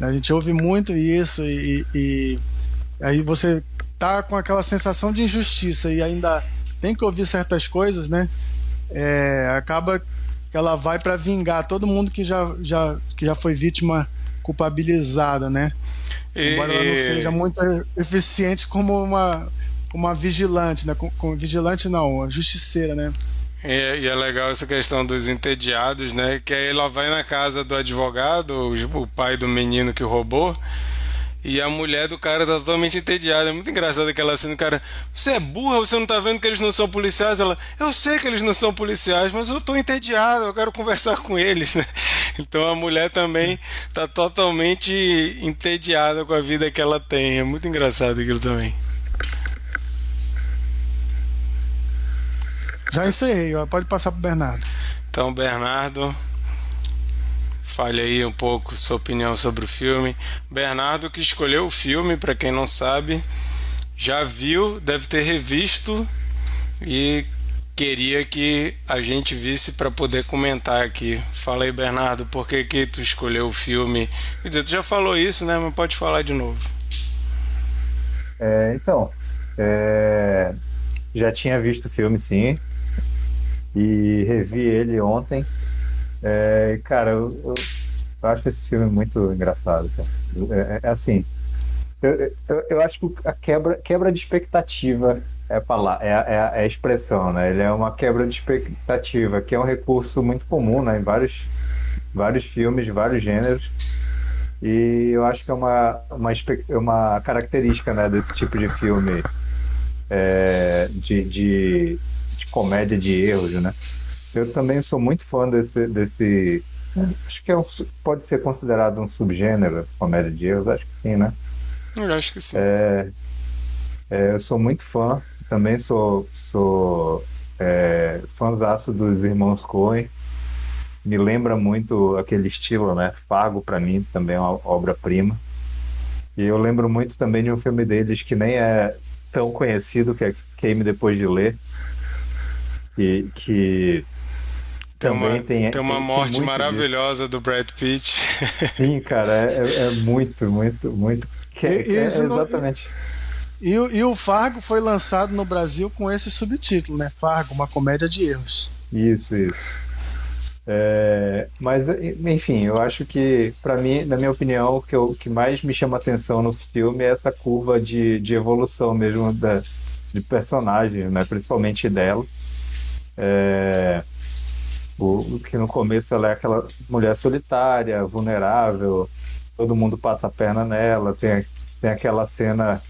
A gente ouve muito isso e, e aí você tá com aquela sensação de injustiça e ainda tem que ouvir certas coisas, né? É, acaba que ela vai para vingar todo mundo que já, já, que já foi vítima culpabilizada, né? E... Embora ela não seja muito eficiente como uma, como uma vigilante, né? Como vigilante não, uma justiceira, né? E, e, é legal essa questão dos entediados, né? Que aí ela vai na casa do advogado, o, o pai do menino que roubou, e a mulher do cara tá totalmente entediada. É muito engraçado aquela cena, cara. Você é burra, você não tá vendo que eles não são policiais? Ela, eu sei que eles não são policiais, mas eu tô entediada, eu quero conversar com eles, né? <laughs> Então a mulher também tá totalmente entediada com a vida que ela tem. É muito engraçado aquilo também. Já encerrei, pode passar pro Bernardo. Então, Bernardo, Fale aí um pouco sua opinião sobre o filme. Bernardo, que escolheu o filme, para quem não sabe, já viu, deve ter revisto e queria que a gente visse para poder comentar aqui. Fala aí, Bernardo, por que, que tu escolheu o filme? Quer dizer, tu já falou isso, né? Mas pode falar de novo. É, então, é... já tinha visto o filme, sim, e revi ele ontem. É, cara, eu, eu, acho esse filme muito engraçado. É, é, é, assim, eu, eu, eu, acho que a quebra, quebra de expectativa é palavra, é, é, é, a expressão, né? Ele é uma quebra de expectativa, que é um recurso muito comum né? em vários, vários filmes, de vários gêneros. E eu acho que é uma, uma, uma característica né, desse tipo de filme é, de, de, de comédia de erros, né? Eu também sou muito fã desse. desse acho que é um, pode ser considerado um subgênero, essa comédia de erros, acho que sim, né? Eu acho que sim. É, é, eu sou muito fã, também sou, sou é, fãzaço dos irmãos Coen. me lembra muito aquele estilo, né? Fargo, para mim, também é uma obra-prima. E eu lembro muito também de um filme deles que nem é tão conhecido, que é Queime Depois de Ler. E que tem também uma, tem, tem uma morte tem maravilhosa disso. do Brad Pitt. <laughs> Sim, cara, é, é, é muito, muito, muito. Que, é, é exatamente. E, e, o Fargo foi lançado no Brasil com esse subtítulo, né? Fargo, uma comédia de erros. Isso, isso. É, mas, enfim, eu acho que, para mim, na minha opinião, o que, eu, que mais me chama atenção no filme é essa curva de, de evolução mesmo da, de personagem, né? principalmente dela. É, o, que no começo ela é aquela mulher solitária, vulnerável, todo mundo passa a perna nela, tem, tem aquela cena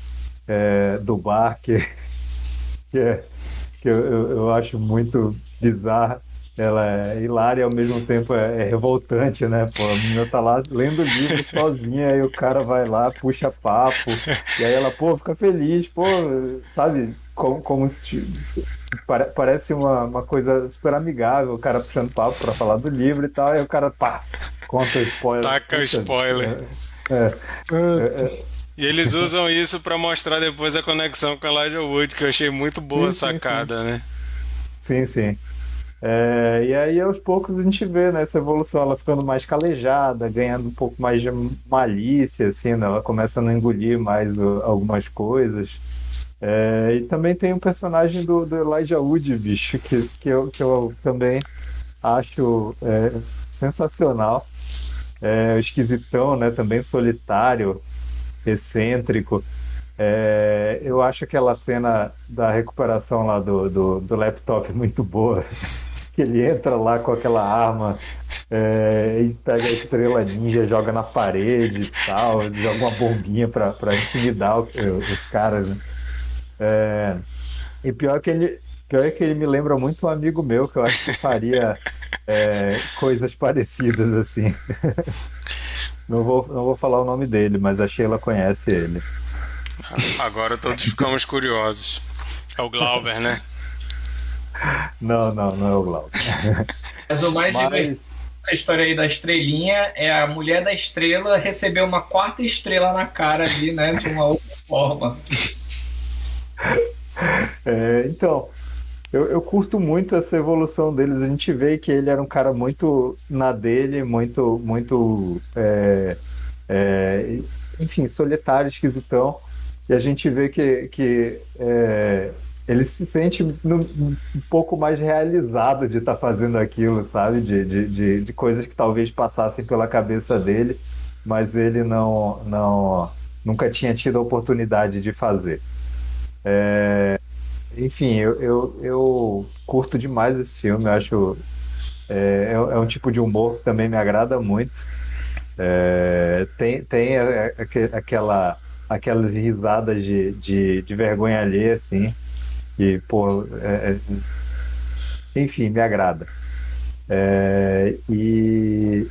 é, do bar que, <laughs> que, é, que eu, eu acho muito bizarra ela é hilária e ao mesmo tempo é, é, revoltante, né? Pô, a menina tá lá lendo o livro <laughs> sozinha, aí o cara vai lá, puxa papo, e aí ela, pô, fica feliz, pô, sabe? Como, como se, parece uma, uma coisa super amigável, o cara puxando papo pra falar do livro e tal, e o cara, pá, conta spoiler. Taca spoiler. É, é, é, é, e eles usam isso para mostrar depois a conexão com a Elijah Wood, que eu achei muito boa sim, sacada, sim. né? Sim, sim. É, e aí, aos poucos, a gente vê né, essa evolução, ela ficando mais calejada, ganhando um pouco mais de malícia, assim, né? Ela começa a não engolir mais o, algumas coisas. É, e também tem o personagem do, do Elijah Wood, bicho, que, que, eu, que eu também acho é, sensacional. É, esquisitão, né? Também solitário, excêntrico. É, eu acho aquela cena da recuperação lá do, do, do laptop muito boa <laughs> que ele entra lá com aquela arma é, e pega a estrela ninja, joga na parede e tal, joga uma bombinha pra, pra intimidar os, os caras. Né? É, e pior que ele. Pior é que ele me lembra muito um amigo meu que eu acho que faria é, coisas parecidas assim. <laughs> Não vou, não vou falar o nome dele, mas a Sheila conhece ele. Agora todos ficamos curiosos. É o Glauber, né? Não, não, não é o Glauco. Mas o mais Mas... divertido dessa história aí da estrelinha é a mulher da estrela receber uma quarta estrela na cara ali, né? De uma outra forma. É, então, eu, eu, curto muito essa evolução deles. A gente vê que ele era um cara muito na dele, muito, muito, é, é, enfim, solitário, esquisitão. E a gente vê que, que é, ele se sente um pouco mais realizado de estar tá fazendo aquilo, sabe? De, de, de, de, coisas que talvez passassem pela cabeça dele, mas ele não, não nunca tinha tido a oportunidade de fazer. É, enfim, eu, eu, eu, curto demais esse filme, eu acho. É, é, é um tipo de humor que também me agrada muito. É, tem tem aquela, aquelas risadas de, de, de vergonha alheia, assim que, pô, é, é, enfim, me agrada. E,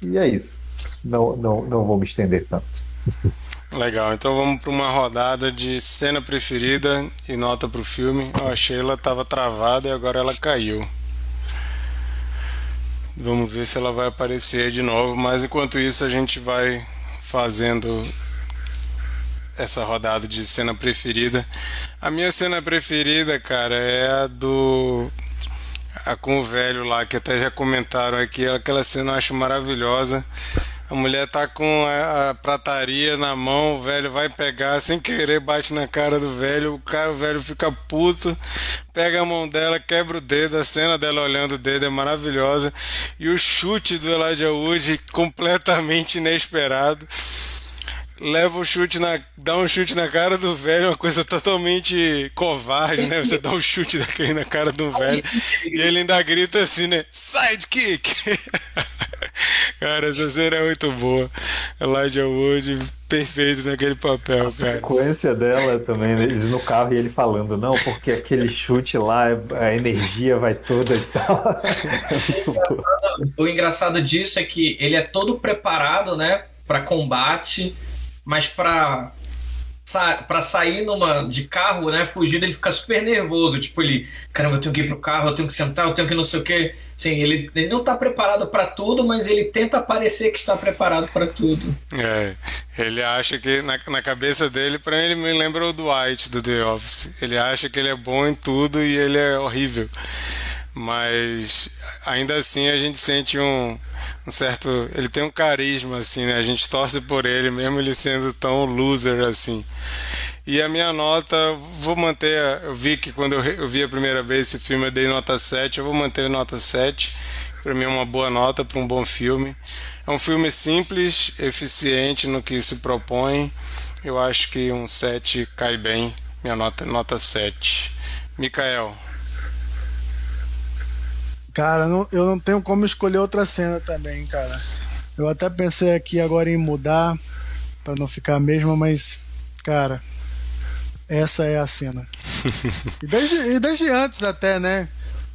e é isso. Não, não, não vou me estender tanto. <laughs> Legal, então vamos para uma rodada de cena preferida e nota para o filme. Eu achei ela estava travada e agora ela caiu. Vamos ver se ela vai aparecer de novo, mas enquanto isso a gente vai fazendo essa rodada de cena preferida. A minha cena preferida, cara, é a do. A com o velho lá, que até já comentaram aqui. Aquela cena eu acho maravilhosa. A mulher tá com a, a, prataria na mão, o velho vai pegar sem querer, bate na cara do velho, o cara, o velho fica puto, pega a mão dela, quebra o dedo, a cena dela olhando o dedo é maravilhosa. E o chute do Elijah Wood completamente inesperado leva o chute na. dá um chute na cara do velho, uma coisa totalmente covarde, né? Você dá um chute daquele na cara do velho e ele ainda grita assim, né? Sidekick! <laughs> cara, essa cena é muito boa. Elijah Wood perfeito naquele papel, cara. A sequência dela também, né? no carro e ele falando, não, porque aquele chute lá, a energia vai toda e tal. <laughs> o engraçado disso é que ele é todo preparado, né, para combate mas para sa pra sair numa de carro, né? Fugindo, ele fica super nervoso. Tipo, ele, caramba, eu tenho que ir pro carro, eu tenho que sentar, eu tenho que não sei o quê. Sim, ele, ele não tá preparado para tudo, mas ele tenta parecer que está preparado para tudo. É, ele acha que na, na cabeça dele, para ele me lembra o Dwight do The Office. Ele acha que ele é bom em tudo e ele é horrível. Mas ainda assim a gente sente um, um certo. Ele tem um carisma, assim, né? A gente torce por ele, mesmo ele sendo tão loser assim. E a minha nota, vou manter. Eu vi que quando eu vi a primeira vez esse filme eu dei nota 7, eu vou manter nota 7. Para mim é uma boa nota para um bom filme. É um filme simples, eficiente no que se propõe. Eu acho que um 7 cai bem. Minha nota nota 7. Mikael. Cara, não, eu não tenho como escolher outra cena também, cara. Eu até pensei aqui agora em mudar para não ficar a mesma, mas, cara, essa é a cena. <laughs> e, desde, e desde antes até, né?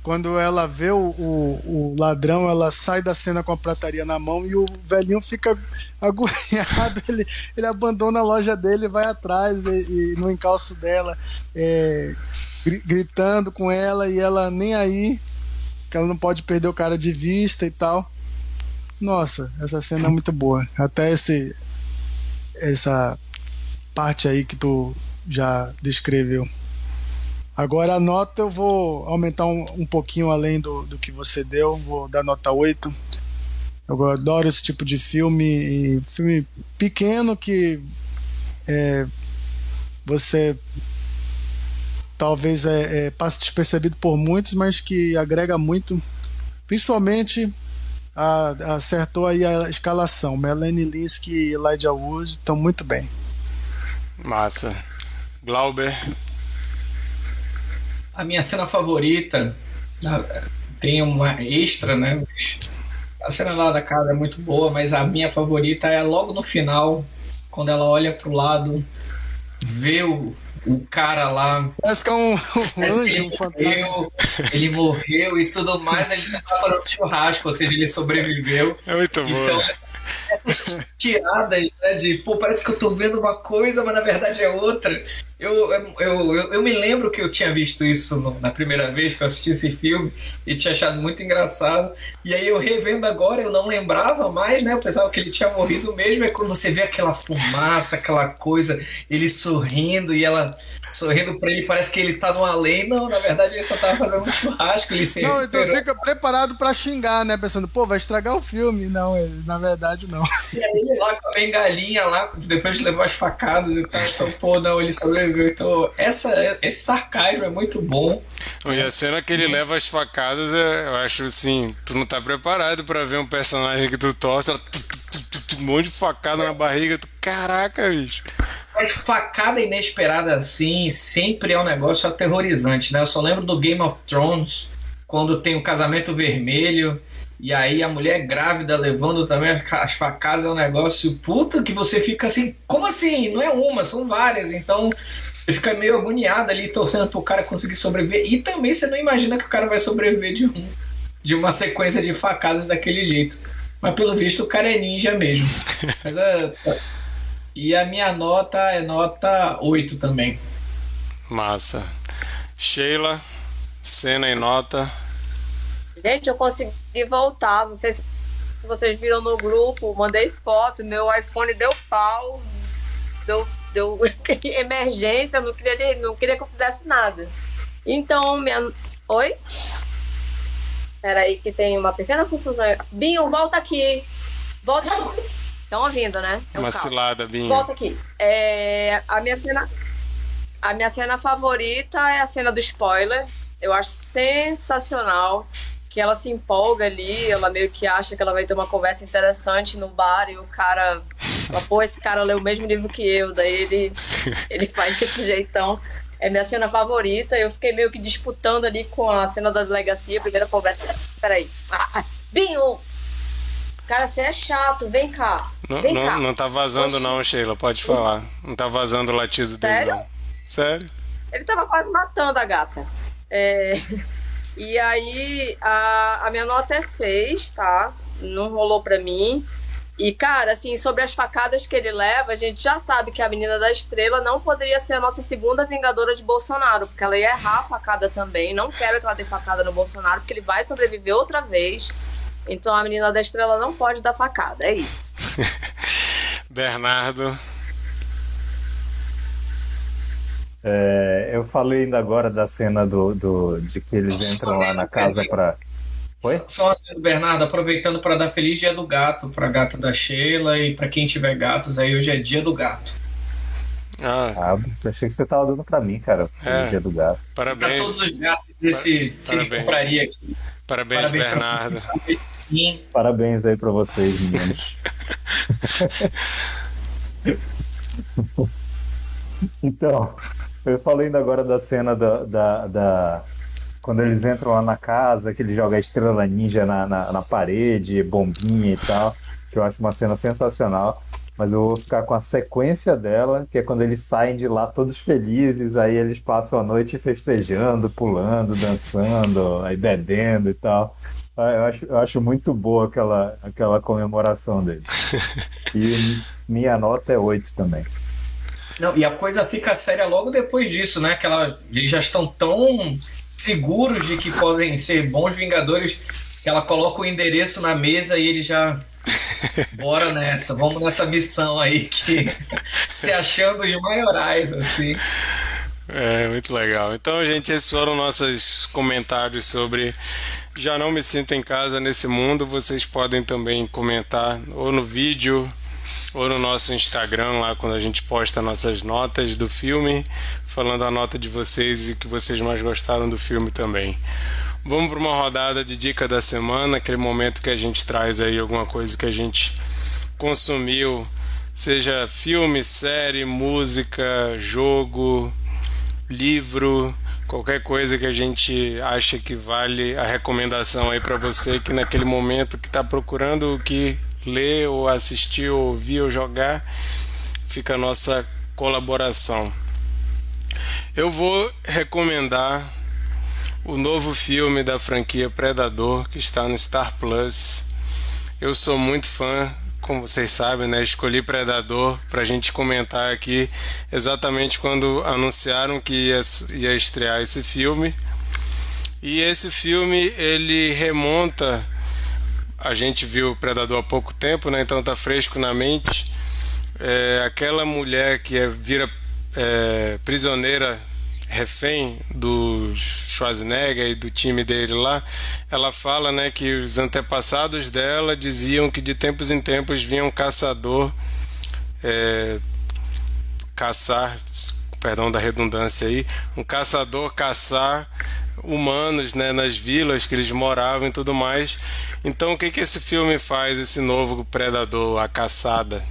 Quando ela vê o, o, o, ladrão, ela sai da cena com a prataria na mão e o velhinho fica <laughs> agoniado. Ele, ele abandona a loja dele, vai atrás e, e no encalço dela, é, gritando com ela e ela nem aí, que ela não pode perder o cara de vista e tal. Nossa, essa cena é muito boa. Até esse essa parte aí que tu já descreveu. Agora a nota eu vou aumentar um, um pouquinho além do, do que você deu, vou dar nota 8. Eu adoro esse tipo de filme, filme pequeno que é, você talvez é, é, passe despercebido por muitos, mas que agrega muito. Principalmente a, acertou aí a escalação. Melanie Linsky e Elijah Wood estão muito bem. Massa. Glauber. A minha cena favorita tem uma extra, né? A cena lá da casa é muito boa, mas a minha favorita é logo no final, quando ela olha pro lado, vê o, o cara lá. Parece que é um, <laughs> um anjo, um fantasma. Ele morreu e tudo mais, ele já tá fazendo churrasco, ou seja, ele sobreviveu. É muito bom. Então, essas <laughs> tiradas, né, de, pô, parece que eu tô vendo uma coisa, mas na verdade é outra. Eu, eu, eu, eu me lembro que eu tinha visto isso no, na primeira vez que eu assisti esse filme e tinha achado muito engraçado. E aí eu revendo agora, eu não lembrava mais, né? Eu pensava que ele tinha morrido mesmo. É quando você vê aquela fumaça, aquela coisa, ele sorrindo e ela sorrindo pra ele, parece que ele tá no além. Não, na verdade ele só tava fazendo um churrasco. Ele se não, então fica preparado pra xingar, né? Pensando, pô, vai estragar o filme. Não, ele, na verdade não. E aí lá com a bengalinha lá, depois de levar as facadas e tal. Então, pô, não, ele sobreviveu então, essa, esse sarcasmo é muito bom. E a cena que ele leva as facadas, é, eu acho assim, tu não tá preparado para ver um personagem que tu torce, um monte de facada na barriga, tu, caraca, bicho. Mas facada inesperada assim sempre é um negócio aterrorizante, né? Eu só lembro do Game of Thrones, quando tem o casamento vermelho e aí a mulher grávida levando também as facadas é um negócio puta que você fica assim, como assim? Não é uma, são várias. Então você fica meio agoniado ali torcendo pro cara conseguir sobreviver. E também você não imagina que o cara vai sobreviver de, um, de uma sequência de facadas daquele jeito. Mas pelo visto o cara é ninja mesmo. <laughs> Mas é, e a minha nota é nota 8 também. Massa. Sheila, cena e nota. Gente, eu consegui voltar. Não sei se vocês viram no grupo, mandei foto, meu iPhone deu pau, deu, deu <laughs> emergência, não queria, não queria que eu fizesse nada. Então, minha. Oi? Peraí, que tem uma pequena confusão. Binho, volta aqui. Volta. Estão ouvindo, né? É uma cilada, Binho. Volta aqui. É, a minha cena. A minha cena favorita é a cena do spoiler. Eu acho sensacional que ela se empolga ali, ela meio que acha que ela vai ter uma conversa interessante no bar e o cara, pô, esse cara lê o mesmo livro que eu, daí ele, ele <laughs> faz desse jeitão. É minha cena favorita, eu fiquei meio que disputando ali com a cena da delegacia, primeira conversa. Peraí. Ah, ah, Binho! Cara, você é chato, vem cá. Não, vem não, cá. não tá vazando, Oxi. não, Sheila, pode falar. Não tá vazando o latido dele, Sério? não. Sério? Ele tava quase matando a gata. É. E aí, a, a minha nota é 6, tá? Não rolou pra mim. E, cara, assim, sobre as facadas que ele leva, a gente já sabe que a Menina da Estrela não poderia ser a nossa segunda vingadora de Bolsonaro, porque ela ia errar a facada também. Não quero que ela dê facada no Bolsonaro, porque ele vai sobreviver outra vez. Então a Menina da Estrela não pode dar facada, é isso. <laughs> Bernardo. É, eu falei ainda agora da cena do, do de que eles Nossa, entram lá na casa para. Oi? Só do Bernardo, aproveitando para dar feliz dia do gato para gata da Sheila e para quem tiver gatos, aí hoje é dia do gato. Ah, Ah, achei que você tava dando para mim, cara. É. O dia do gato. Para parabéns, todos os gatos desse. Compraria aqui. parabéns, Parabéns Bernardo. Sim, Parabéns aí para vocês, meninos. <laughs> então, eu falei ainda agora da cena da, da, da- Quando eles entram lá na casa, que ele joga a estrela ninja na, na, na parede, bombinha e tal, que eu acho uma cena sensacional. Mas eu vou ficar com a sequência dela, que é quando eles saem de lá todos felizes, aí eles passam a noite festejando, pulando, dançando, aí bebendo e tal. Ah, Eu acho, eu acho muito boa aquela, aquela comemoração dele. <laughs> E minha nota é 8 também. Não, e a coisa fica séria logo depois disso, né? Aquela, eles já estão tão seguros de que podem ser bons Vingadores que ela coloca o endereço na mesa e ele já. <laughs> Bora nessa, vamos nessa missão aí que se achando os maiorais, assim. É, muito legal. Então, gente, esses foram nossos comentários sobre Já Não Me Sinto em Casa Nesse Mundo. Vocês podem também comentar ou no vídeo ou no nosso Instagram, lá quando a gente posta nossas notas do filme, falando a nota de vocês e o que vocês mais gostaram do filme também. Vamos para uma rodada de dica da semana, aquele momento que a gente traz aí alguma coisa que a gente consumiu, seja filme, série, música, jogo, livro, qualquer coisa que a gente acha que vale a recomendação aí para você que naquele momento que está procurando o que ler ou assistir ou ouvir ou jogar, fica a nossa colaboração. Eu vou recomendar o novo filme da franquia Predador que está no Star Plus. Eu sou muito fã, como vocês sabem, né? Escolhi Predador para a gente comentar aqui exatamente quando anunciaram que ia, ia estrear esse filme. E esse filme ele remonta. A gente viu Predador há pouco tempo, né? Então tá fresco na mente. É, aquela mulher que é, vira é, prisioneira refém do Schwarzenegger e do time dele lá, ela fala, né, que os antepassados dela diziam que de tempos em tempos vinha um caçador é, caçar, perdão da redundância aí, um caçador caçar humanos, né, nas vilas que eles moravam e tudo mais. Então, o que que esse filme faz, esse novo Predador, a caçada?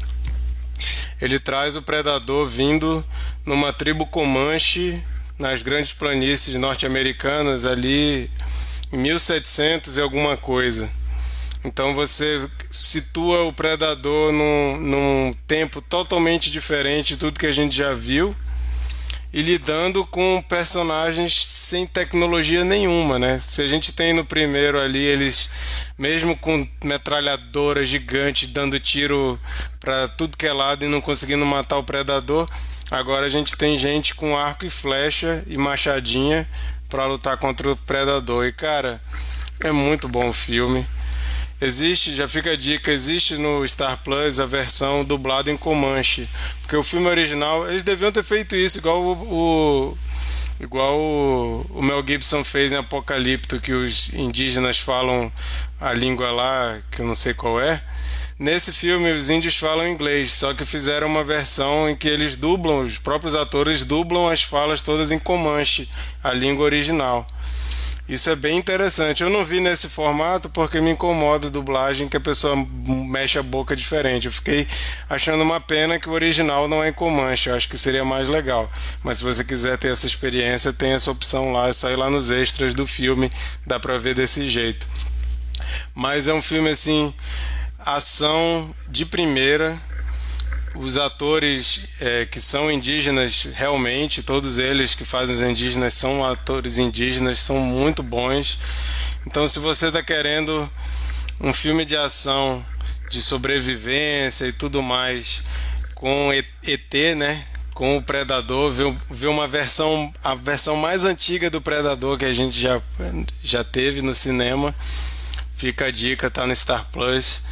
Ele traz o predador vindo numa tribo comanche nas grandes planícies norte-americanas ali em 1700 e alguma coisa. Então você situa o predador num, num tempo totalmente diferente de tudo que a gente já viu e lidando com personagens sem tecnologia nenhuma, né? Se a gente tem no primeiro ali eles mesmo com metralhadora gigante dando tiro para tudo que é lado e não conseguindo matar o predador, agora a gente tem gente com arco e flecha e machadinha para lutar contra o predador. E cara, é muito bom o filme. Existe, já fica a dica, existe no Star Plus a versão dublada em Comanche. Porque o filme original, eles deviam ter feito isso, igual o, o igual o, o, Mel Gibson fez em Apocalipto, que os indígenas falam a língua lá, que eu não sei qual é. Nesse filme os índios falam inglês, só que fizeram uma versão em que eles dublam, os próprios atores dublam as falas todas em Comanche, a língua original. Isso é bem interessante. Eu não vi nesse formato porque me incomoda a dublagem que a pessoa mexe a boca diferente. Eu fiquei achando uma pena que o original não é em Comanche. Eu acho que seria mais legal. Mas se você quiser ter essa experiência, tem essa opção lá. É só ir lá nos extras do filme. Dá pra ver desse jeito. Mas é um filme assim, ação de primeira os atores é, que são indígenas realmente, todos eles que fazem os indígenas são atores indígenas, são muito bons. Então, se você está querendo um filme de ação de sobrevivência e tudo mais com ET, né? Com o Predador, ver, uma versão, a versão mais antiga do Predador que a gente já, já teve no cinema. Fica a dica, tá no Star Plus.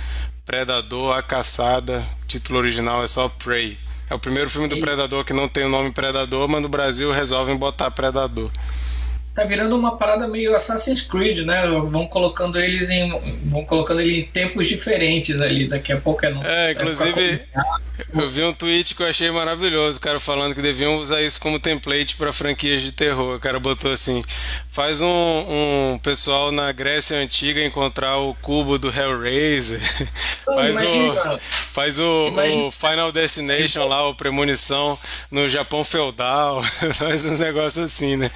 Predador, A Caçada. O título original é só Prey. É o primeiro filme do Predador que não tem o nome Predador, mas no Brasil resolvem botar Predador tá virando uma parada meio Assassin's Creed, né? Vão colocando eles em. vão colocando ele em tempos diferentes ali. Daqui a pouco é no. É, inclusive, eu vi um tweet que eu achei maravilhoso, o cara falando que deviam usar isso como template para franquias de terror. O cara botou assim: faz um, um pessoal na Grécia Antiga encontrar o cubo do Hellraiser. faz o, faz o, o, Final Destination lá, o Premonição no Japão feudal. <laughs> faz uns negócios assim, né?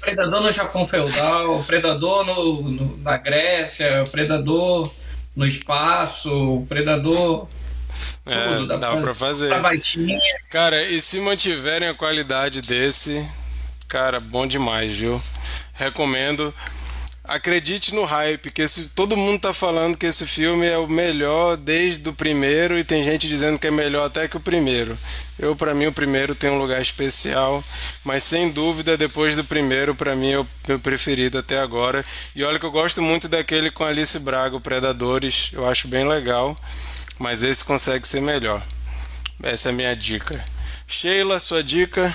Predador no Japão feudal, Predador no, no, na Grécia, Predador no espaço, Predador. É, tudo, dá, dá pra fazer. Pra. Cara, e se mantiverem a qualidade desse, cara, bom demais, viu? Recomendo acredite no hype, que esse, todo mundo tá falando que esse filme é o melhor desde o primeiro e tem gente dizendo que é melhor até que o primeiro. Eu, para mim, o primeiro tem um lugar especial, mas sem dúvida, depois do primeiro, para mim é o meu preferido até agora. E olha que eu gosto muito daquele com Alice Braga, o Predadores, eu acho bem legal, mas esse consegue ser melhor. Essa é a minha dica. Sheila, sua dica?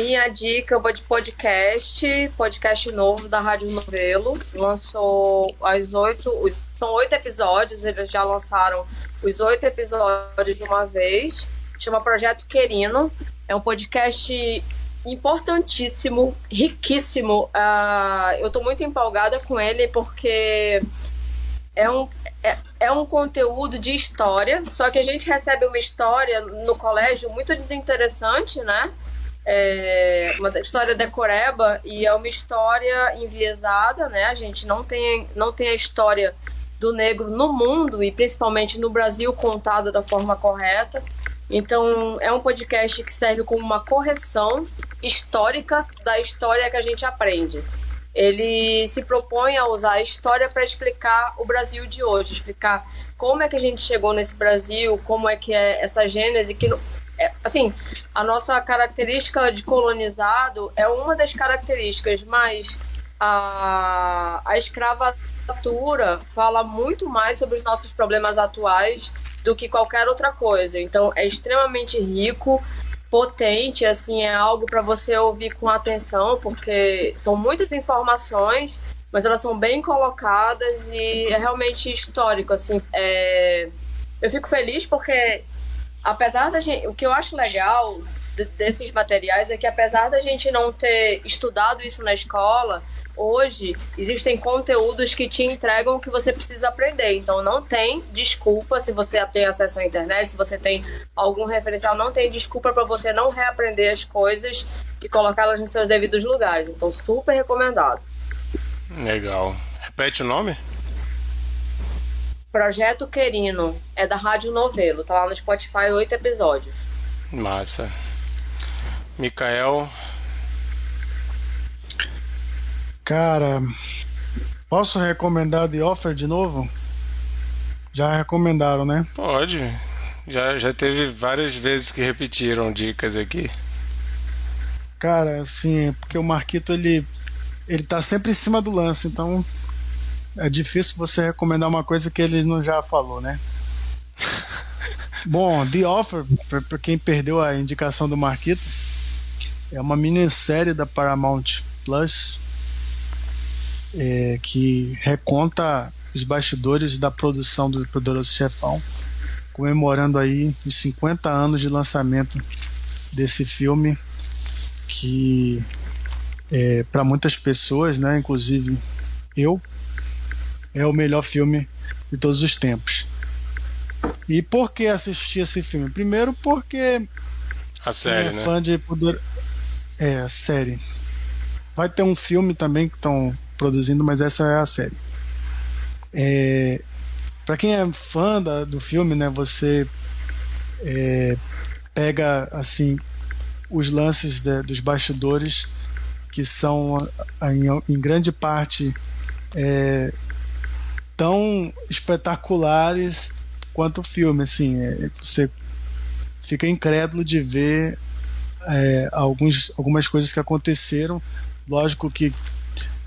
Minha dica, eu vou de podcast, podcast novo da Rádio Novelo. Lançou às oito, são oito episódios, eles já lançaram os oito episódios de uma vez. Chama Projeto Querino. É um podcast importantíssimo, riquíssimo. Uh, eu estou muito empolgada com ele porque é um, é, é, um conteúdo de história, só que a gente recebe uma história no colégio muito desinteressante, né? É uma história decoreba e é uma história enviesada, né? A gente não tem, não tem a história do negro no mundo e principalmente no Brasil contada da forma correta. Então, é um podcast que serve como uma correção histórica da história que a gente aprende. Ele se propõe a usar a história para explicar o Brasil de hoje, explicar como é que a gente chegou nesse Brasil, como é que é essa gênese que é, assim, a nossa característica de colonizado é uma das características, mas a, a escravatura fala muito mais sobre os nossos problemas atuais do que qualquer outra coisa. Então, é extremamente rico, potente, assim, é algo para você ouvir com atenção, porque são muitas informações, mas elas são bem colocadas e é realmente histórico, assim. É... Eu fico feliz porque apesar da gente. O que eu acho legal desses materiais é que, apesar da gente não ter estudado isso na escola, hoje existem conteúdos que te entregam o que você precisa aprender. Então não tem desculpa se você tem acesso à internet, se você tem algum referencial, não tem desculpa para você não reaprender as coisas e colocá-las nos seus devidos lugares. Então super recomendado. Legal. Repete o nome? Projeto Querino é da Rádio Novelo, tá lá no Spotify, oito episódios. Massa. Mikael. Cara, posso recomendar The Offer de novo? Já recomendaram, né? Pode. Já, já teve várias vezes que repetiram dicas aqui. Cara, assim, é porque o Marquito ele ele tá sempre em cima do lance, então é difícil você recomendar uma coisa que ele não já falou, né? <laughs> Bom, The Offer, para quem perdeu a indicação do Marquito, é uma minissérie da Paramount Plus é, que reconta os bastidores da produção do Poderoso Chefão, comemorando aí os 50 anos de lançamento desse filme que é, para muitas pessoas, né, inclusive eu, é o melhor filme de todos os tempos. E por que assistir esse filme? Primeiro porque a série, é né? fã de poder é a série. Vai ter um filme também que estão produzindo, mas essa é a série. É, para quem é fã da, do filme, né, você é, pega assim os lances de, dos bastidores que são em, em grande parte é, tão espetaculares quanto o filme. Assim, é, você fica incrédulo de ver é, alguns, algumas coisas que aconteceram. Lógico que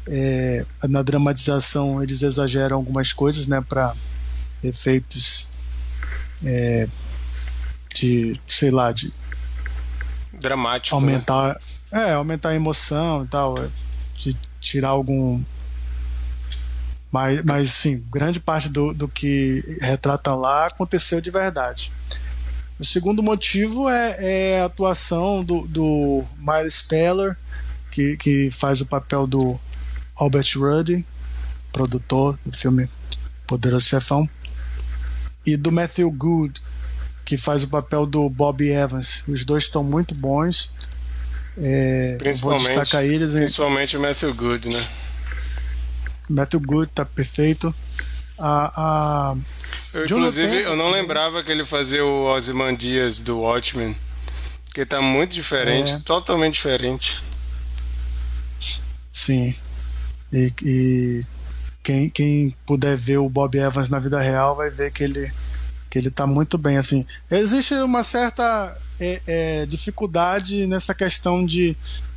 é, na dramatização eles exageram algumas coisas, né, para efeitos é, de, sei lá, de dramático, aumentar, né? é, aumentar a emoção e tal, é, de tirar algum mas, mas sim, grande parte do, do que retratam lá aconteceu de verdade. O segundo motivo é, é a atuação do, do Miles Teller, que, que faz o papel do Albert Ruddy, produtor do filme Poderoso Chefão, e do Matthew Good, que faz o papel do Bob Evans. Os dois estão muito bons. É, principalmente, vou destacar eles. Principalmente o Matthew Good, né? Matthew Good tá perfeito. A, a eu, inclusive, eu não lembrava que ele fazia o Ozymandias do Watchmen. Que tá muito diferente, é. totalmente diferente. Sim. E, e, quem, quem puder ver o Bob Evans na vida real vai ver que ele, que ele tá muito bem. assim Existe uma certa é, é, dificuldade nessa questão de,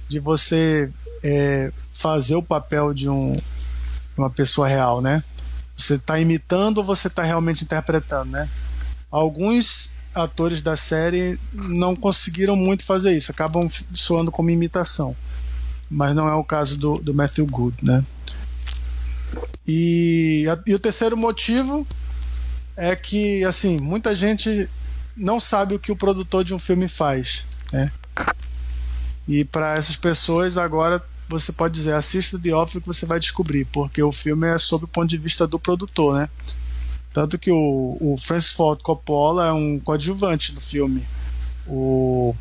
de você é, fazer o papel de um, uma pessoa real, né? Você está imitando ou você está realmente interpretando, né? Alguns atores da série não conseguiram muito fazer isso, acabam soando como imitação. Mas não é o caso do, do Matthew Good, né? E, e o terceiro motivo é que, assim, muita gente não sabe o que o produtor de um filme faz, né? E para essas pessoas agora você pode dizer, assista The Office que você vai descobrir, porque o filme é sob o ponto de vista do produtor, né? Tanto que o, o Francis Ford Coppola é um coadjuvante do filme. O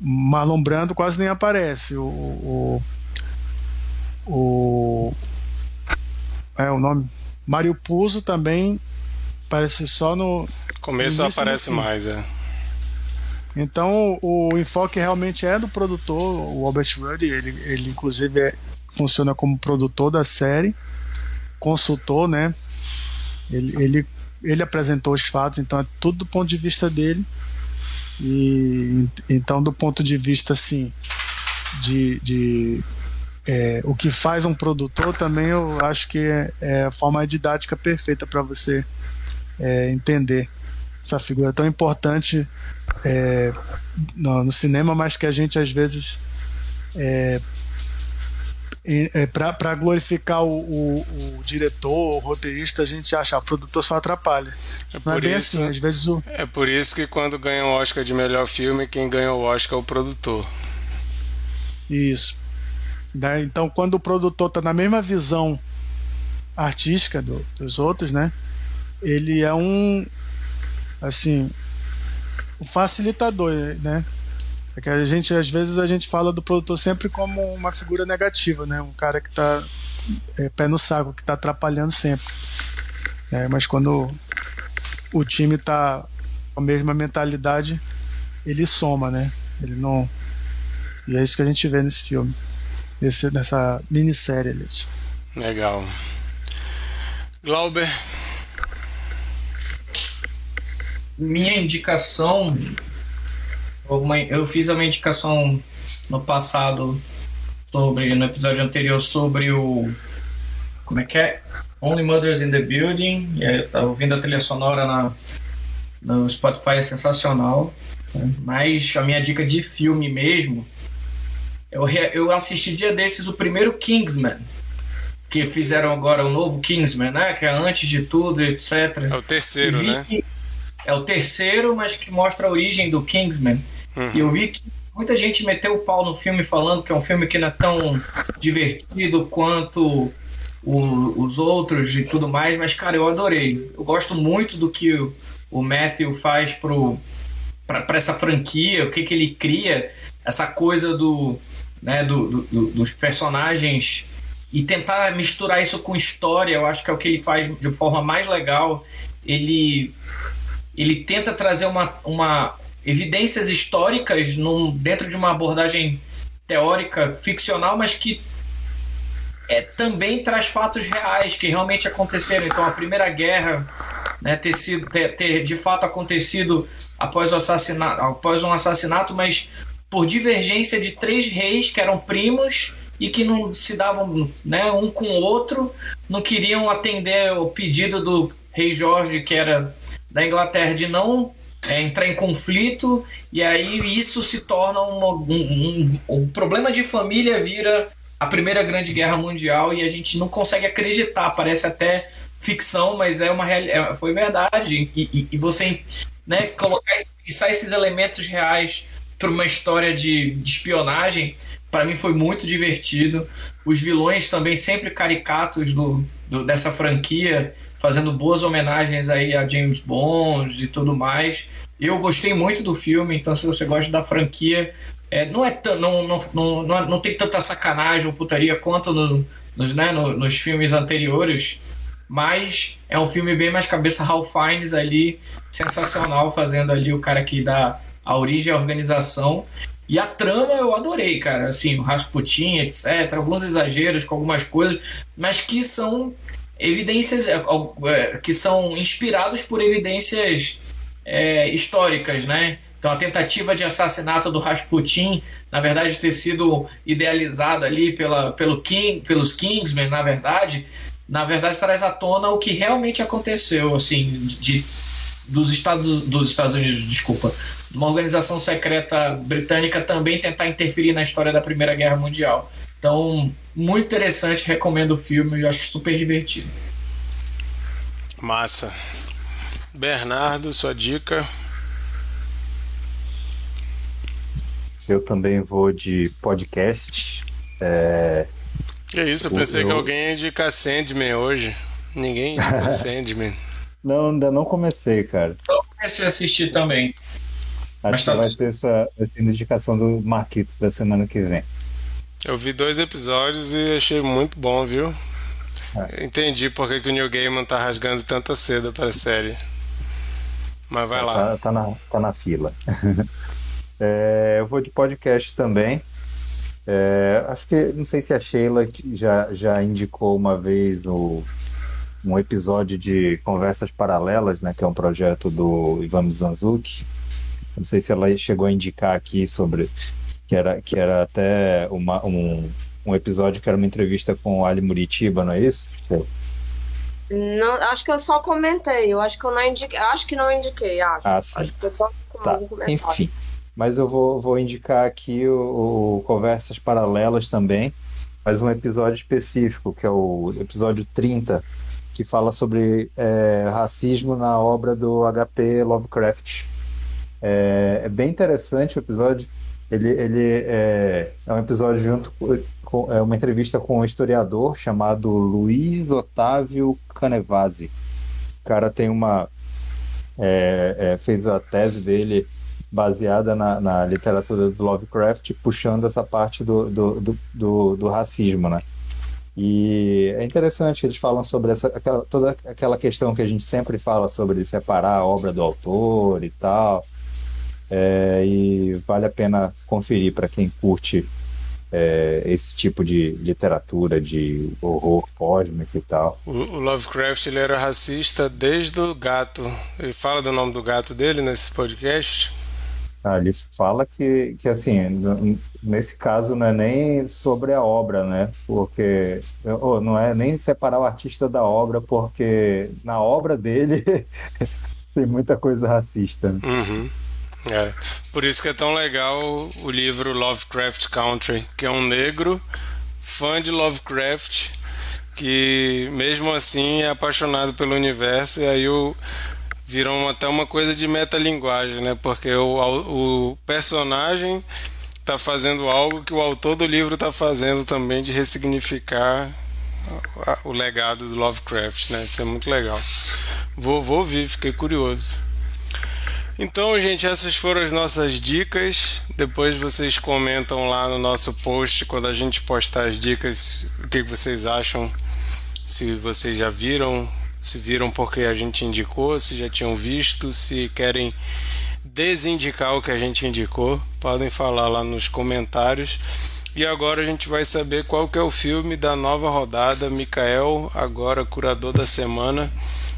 Marlon Brando quase nem aparece. O, o, o é o nome. Mario Puzo também aparece só no começo aparece mais, é. Então o, enfoque realmente é do produtor, o Albert Ruddy, ele, ele inclusive é, funciona como produtor da série, consultor, né? Ele, ele, ele apresentou os fatos, então é tudo do ponto de vista dele. E então do ponto de vista assim de, de é, o que faz um produtor também eu acho que é, é a forma didática perfeita para você é, entender essa figura tão importante é, no, no, cinema, mas que a gente às vezes é, é, para glorificar o, o, o, diretor, o roteirista, a gente acha, ah, o produtor só atrapalha. É Não é bem isso, assim, às vezes o... É por isso que quando ganha o Oscar de melhor filme, quem ganha o Oscar é o produtor. Isso. Né? Então, quando o produtor está na mesma visão artística do, dos outros, né? Ele é um assim o facilitador, né? É que a gente, às vezes, a gente fala do produtor sempre como uma figura negativa, né? Um cara que tá é, pé no saco, que tá atrapalhando sempre. É, mas quando o time tá com a mesma mentalidade, ele soma, né? Ele não. E é isso que a gente vê nesse filme. Nessa minissérie ali. Legal. Glauber, minha indicação, eu fiz uma indicação no passado sobre no episódio anterior sobre o como é que é Only Mothers in the Building. E eu tava ouvindo a trilha sonora na, no Spotify é sensacional. Mas a minha dica de filme mesmo, eu, eu assisti dia desses o primeiro Kingsman que fizeram agora o novo Kingsman, né? Que é antes de tudo, etc. É o terceiro, né? Que, é o terceiro, mas que mostra a origem do Kingsman. Uhum. E eu vi que muita gente meteu o pau no filme falando que é um filme que não é tão divertido quanto o, os outros e tudo mais, mas cara, eu adorei. Eu gosto muito do que o, o Matthew faz pro para essa franquia, o que, que ele cria, essa coisa do, né, do, do, dos personagens e tentar misturar isso com história, eu acho que é o que ele faz de forma mais legal. Ele ele tenta trazer uma, uma evidências históricas num, dentro de uma abordagem teórica ficcional, mas que é, também traz fatos reais que realmente aconteceram. Então, a Primeira Guerra né, ter, sido, ter, ter de fato acontecido após, o assassinato, após um assassinato, mas por divergência de três reis que eram primos e que não se davam né, um com o outro, não queriam atender o pedido do rei Jorge, que era da Inglaterra, de não é, entrar em conflito, e aí isso se torna um, um, um problema de família vira a Primeira Grande Guerra Mundial e a gente não consegue acreditar, parece até ficção, mas é uma é, foi verdade. E, e, e, você né, colocar pensar esses elementos reais para uma história de, de espionagem, para mim foi muito divertido. Os vilões também sempre caricatos do, do, dessa franquia, fazendo boas homenagens aí a James Bond e tudo mais. Eu gostei muito do filme, então se você gosta da franquia, é, não, é não, não, não, não, não tem tanta sacanagem ou putaria quanto no, nos, né, no, nos filmes anteriores, mas é um filme bem mais cabeça Ralph Fiennes ali, sensacional, fazendo ali o cara que dá a origem à organização. E a trama eu adorei, cara. Assim, o Rasputin, etc. Alguns exageros com algumas coisas, mas que são evidências é, é, que são inspirados por evidências é, históricas, né? Então a tentativa de assassinato do Rasputin, na verdade, ter sido idealizada ali pela, pelo King, pelos Kingsmen, na verdade, na verdade traz à tona o que realmente aconteceu, assim, de, dos Estados, dos Estados Unidos, desculpa, uma organização secreta britânica também tentar interferir na história da Primeira Guerra Mundial. Então, muito interessante, recomendo o filme, eu acho super divertido. Massa. Bernardo, sua dica? Eu também vou de podcast. É, que isso, eu pensei eu... que alguém ia indicar Sandman hoje. Ninguém indica <laughs> Sandman. Não, ainda não comecei, cara. Eu comecei a assistir também. Acho tá que vai ser sua, vai ser a indicação do Marquito da semana que vem. Eu vi dois episódios e achei muito bom, viu? É. Entendi por que, que o Neil Gaiman tá rasgando tanta seda pra série. Mas vai tá, lá. Tá na, tá na fila. <laughs> é, eu vou de podcast também. É, acho que, não sei se a Sheila já, já indicou uma vez o, um episódio de Conversas Paralelas, né, que é um projeto do Ivan Mizanzuki. Não sei se ela chegou a indicar aqui sobre que era, que era até uma, um, um episódio que era uma entrevista com o Ali Muritiba, não é isso? Não, acho que eu só comentei. Eu acho que eu não indiquei. Acho que não indiquei, acho. Ah, acho que eu só tá. Enfim mas eu vou, vou indicar aqui o, o, Conversas Paralelas também, mas um episódio específico, que é o episódio 30, que fala sobre é, racismo na obra do HP Lovecraft. É, é, bem interessante o episódio. Ele, ele é, é um episódio junto com é uma entrevista com um historiador chamado Luiz Otávio Canevasi. O cara tem uma é, é, fez a tese dele baseada na, na, literatura do Lovecraft, puxando essa parte do, do, do, do, do racismo, né? E é interessante que eles falam sobre essa, aquela, toda aquela questão que a gente sempre fala sobre separar a obra do autor e tal. É, e vale a pena conferir para quem curte é, esse tipo de literatura de horror cósmico e tal. O, o, Lovecraft ele era racista desde o gato. Ele fala do nome do gato dele nesse podcast? Ah, ele fala que, que, assim, nesse caso não é nem sobre a obra, né? Porque ou não é nem separar o artista da obra, porque na obra dele <laughs> tem muita coisa racista. Né? Uhum. É. Por isso que é tão legal o livro Lovecraft Country, que é um negro fã de Lovecraft que mesmo assim é apaixonado pelo universo e aí o viram até uma coisa de metalinguagem, né? Porque o, o personagem está fazendo algo que o autor do livro está fazendo também de ressignificar o legado do Lovecraft, né? Isso é muito legal. Vou, vou ouvir, fiquei curioso. Então, gente, essas foram as nossas dicas. Depois vocês comentam lá no nosso post quando a gente postar as dicas, o que vocês acham, se vocês já viram, se viram porque a gente indicou, se já tinham visto, se querem desindicar o que a gente indicou, podem falar lá nos comentários. E agora a gente vai saber qual que é o filme da nova rodada. Mikael, agora curador da semana,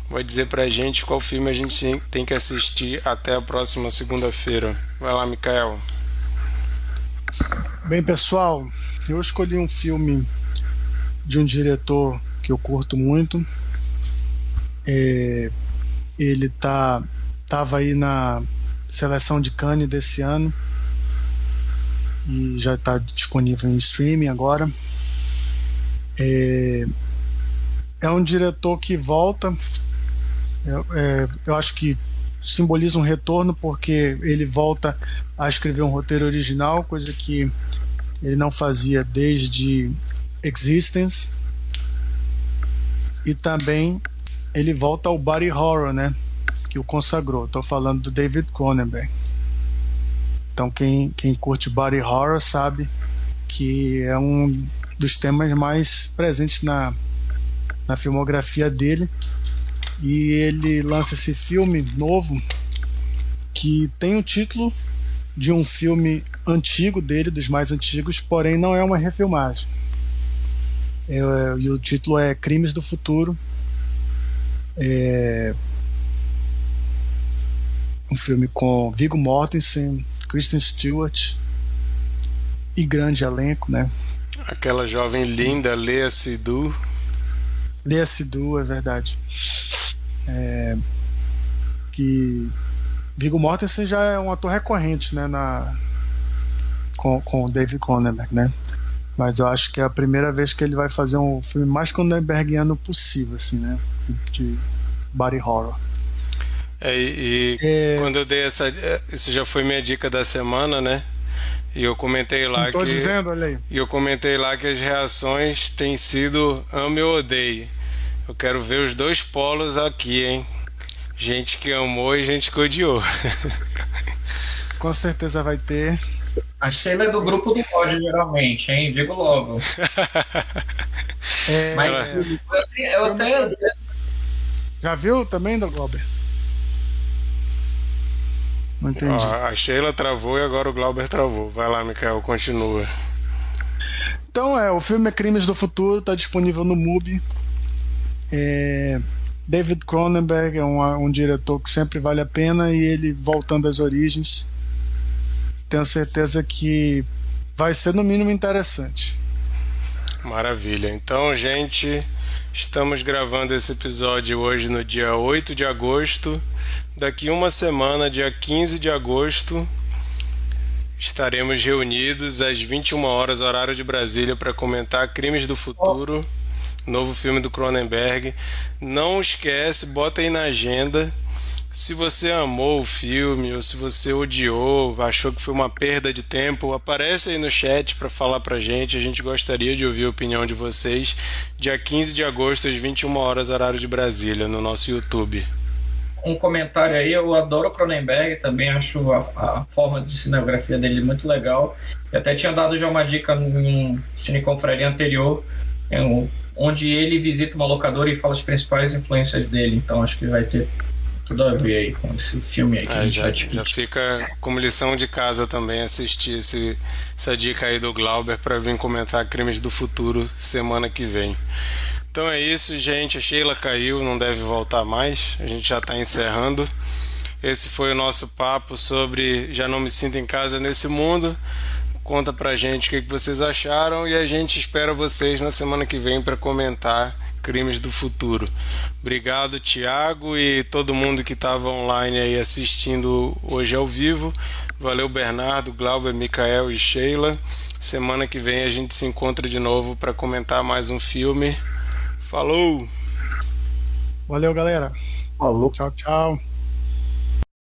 vai dizer pra gente qual filme a gente tem que assistir até a próxima segunda-feira. Vai lá, Mikael. Bem, pessoal, eu escolhi um filme de um diretor que eu curto muito. É, ele tá tava aí na seleção de Cannes desse ano e já está disponível em streaming agora. É, é um diretor que volta. Eu, é, eu acho que simboliza um retorno porque ele volta a escrever um roteiro original, coisa que ele não fazia desde Existence. E também ele volta ao body horror, né? Que o consagrou. Estou falando do David Cronenberg. Então quem, quem curte body horror sabe que é um dos temas mais presentes na, na filmografia dele. E ele lança esse filme novo que tem o título de um filme antigo dele, dos mais antigos, porém não é uma refilmagem. É, e o título é Crimes do Futuro. É um filme com Viggo Mortensen, Kristen Stewart e grande elenco, né? Aquela jovem linda, Lea Sidhu. Lea Sidhu, é verdade. É, que Viggo Mortensen já é um ator recorrente, né, na com, com o David Cronenberg, né? Mas eu acho que é a primeira vez que ele vai fazer um filme mais Cronenbergiano possível, assim, né? De body horror. É, e é... quando eu dei essa. É, isso já foi minha dica da semana, né? E eu comentei lá que. dizendo, olha aí. E eu comentei lá que as reações têm sido ame ou odeie. Eu quero ver os dois polos aqui, hein? Gente que amou e gente que odiou. <laughs> Com certeza vai ter. A Sheila é do grupo do ódio, geralmente, hein? Digo logo. <laughs> é, Mas é, eu até. Já viu também, do Glauber? Não entendi. a Sheila travou e agora o Glauber travou. Vai lá, Mikael, continua. Então, é, o filme é Crimes do Futuro, está disponível no MUBI. É, David Cronenberg é um, um diretor que sempre vale a pena e ele voltando às origens. Tenho certeza que vai ser no mínimo interessante. Maravilha. Então, gente, estamos gravando esse episódio hoje no dia 8 de agosto Daqui uma semana, dia 15 de agosto, estaremos reunidos às 21 horas, horário de Brasília, para comentar Crimes do Futuro, novo filme do Cronenberg. Não esquece, bota aí na agenda. Se você amou o filme ou se você odiou, achou que foi uma perda de tempo, aparece aí no chat para falar pra gente. A gente gostaria de ouvir a opinião de vocês. Dia 15 de agosto, às 21 horas, horário de Brasília, no nosso YouTube um comentário aí, eu adoro Cronenberg, também acho a, a forma de cinegrafia dele muito legal. Eu até tinha dado já uma dica em cineconfraria anterior, onde ele visita uma locadora e fala as principais influências dele, então acho que vai ter tudo a ver aí com esse filme aí. É, já, já fica como lição de casa também assistir esse, essa dica aí do Glauber para vir comentar Crimes do Futuro semana que vem. Então é isso, gente. A Sheila caiu, não deve voltar mais. A gente já está encerrando. Esse foi o nosso papo sobre Já Não Me Sinto em Casa Nesse Mundo. Conta pra gente o que vocês acharam e a gente espera vocês na semana que vem para comentar Crimes do Futuro. Obrigado, Tiago e todo mundo que estava online aí assistindo hoje ao vivo. Valeu, Bernardo, Glauber, Micael e Sheila. Semana que vem a gente se encontra de novo para comentar mais um filme. Falou! Valeu, galera. Falou. Tchau, tchau.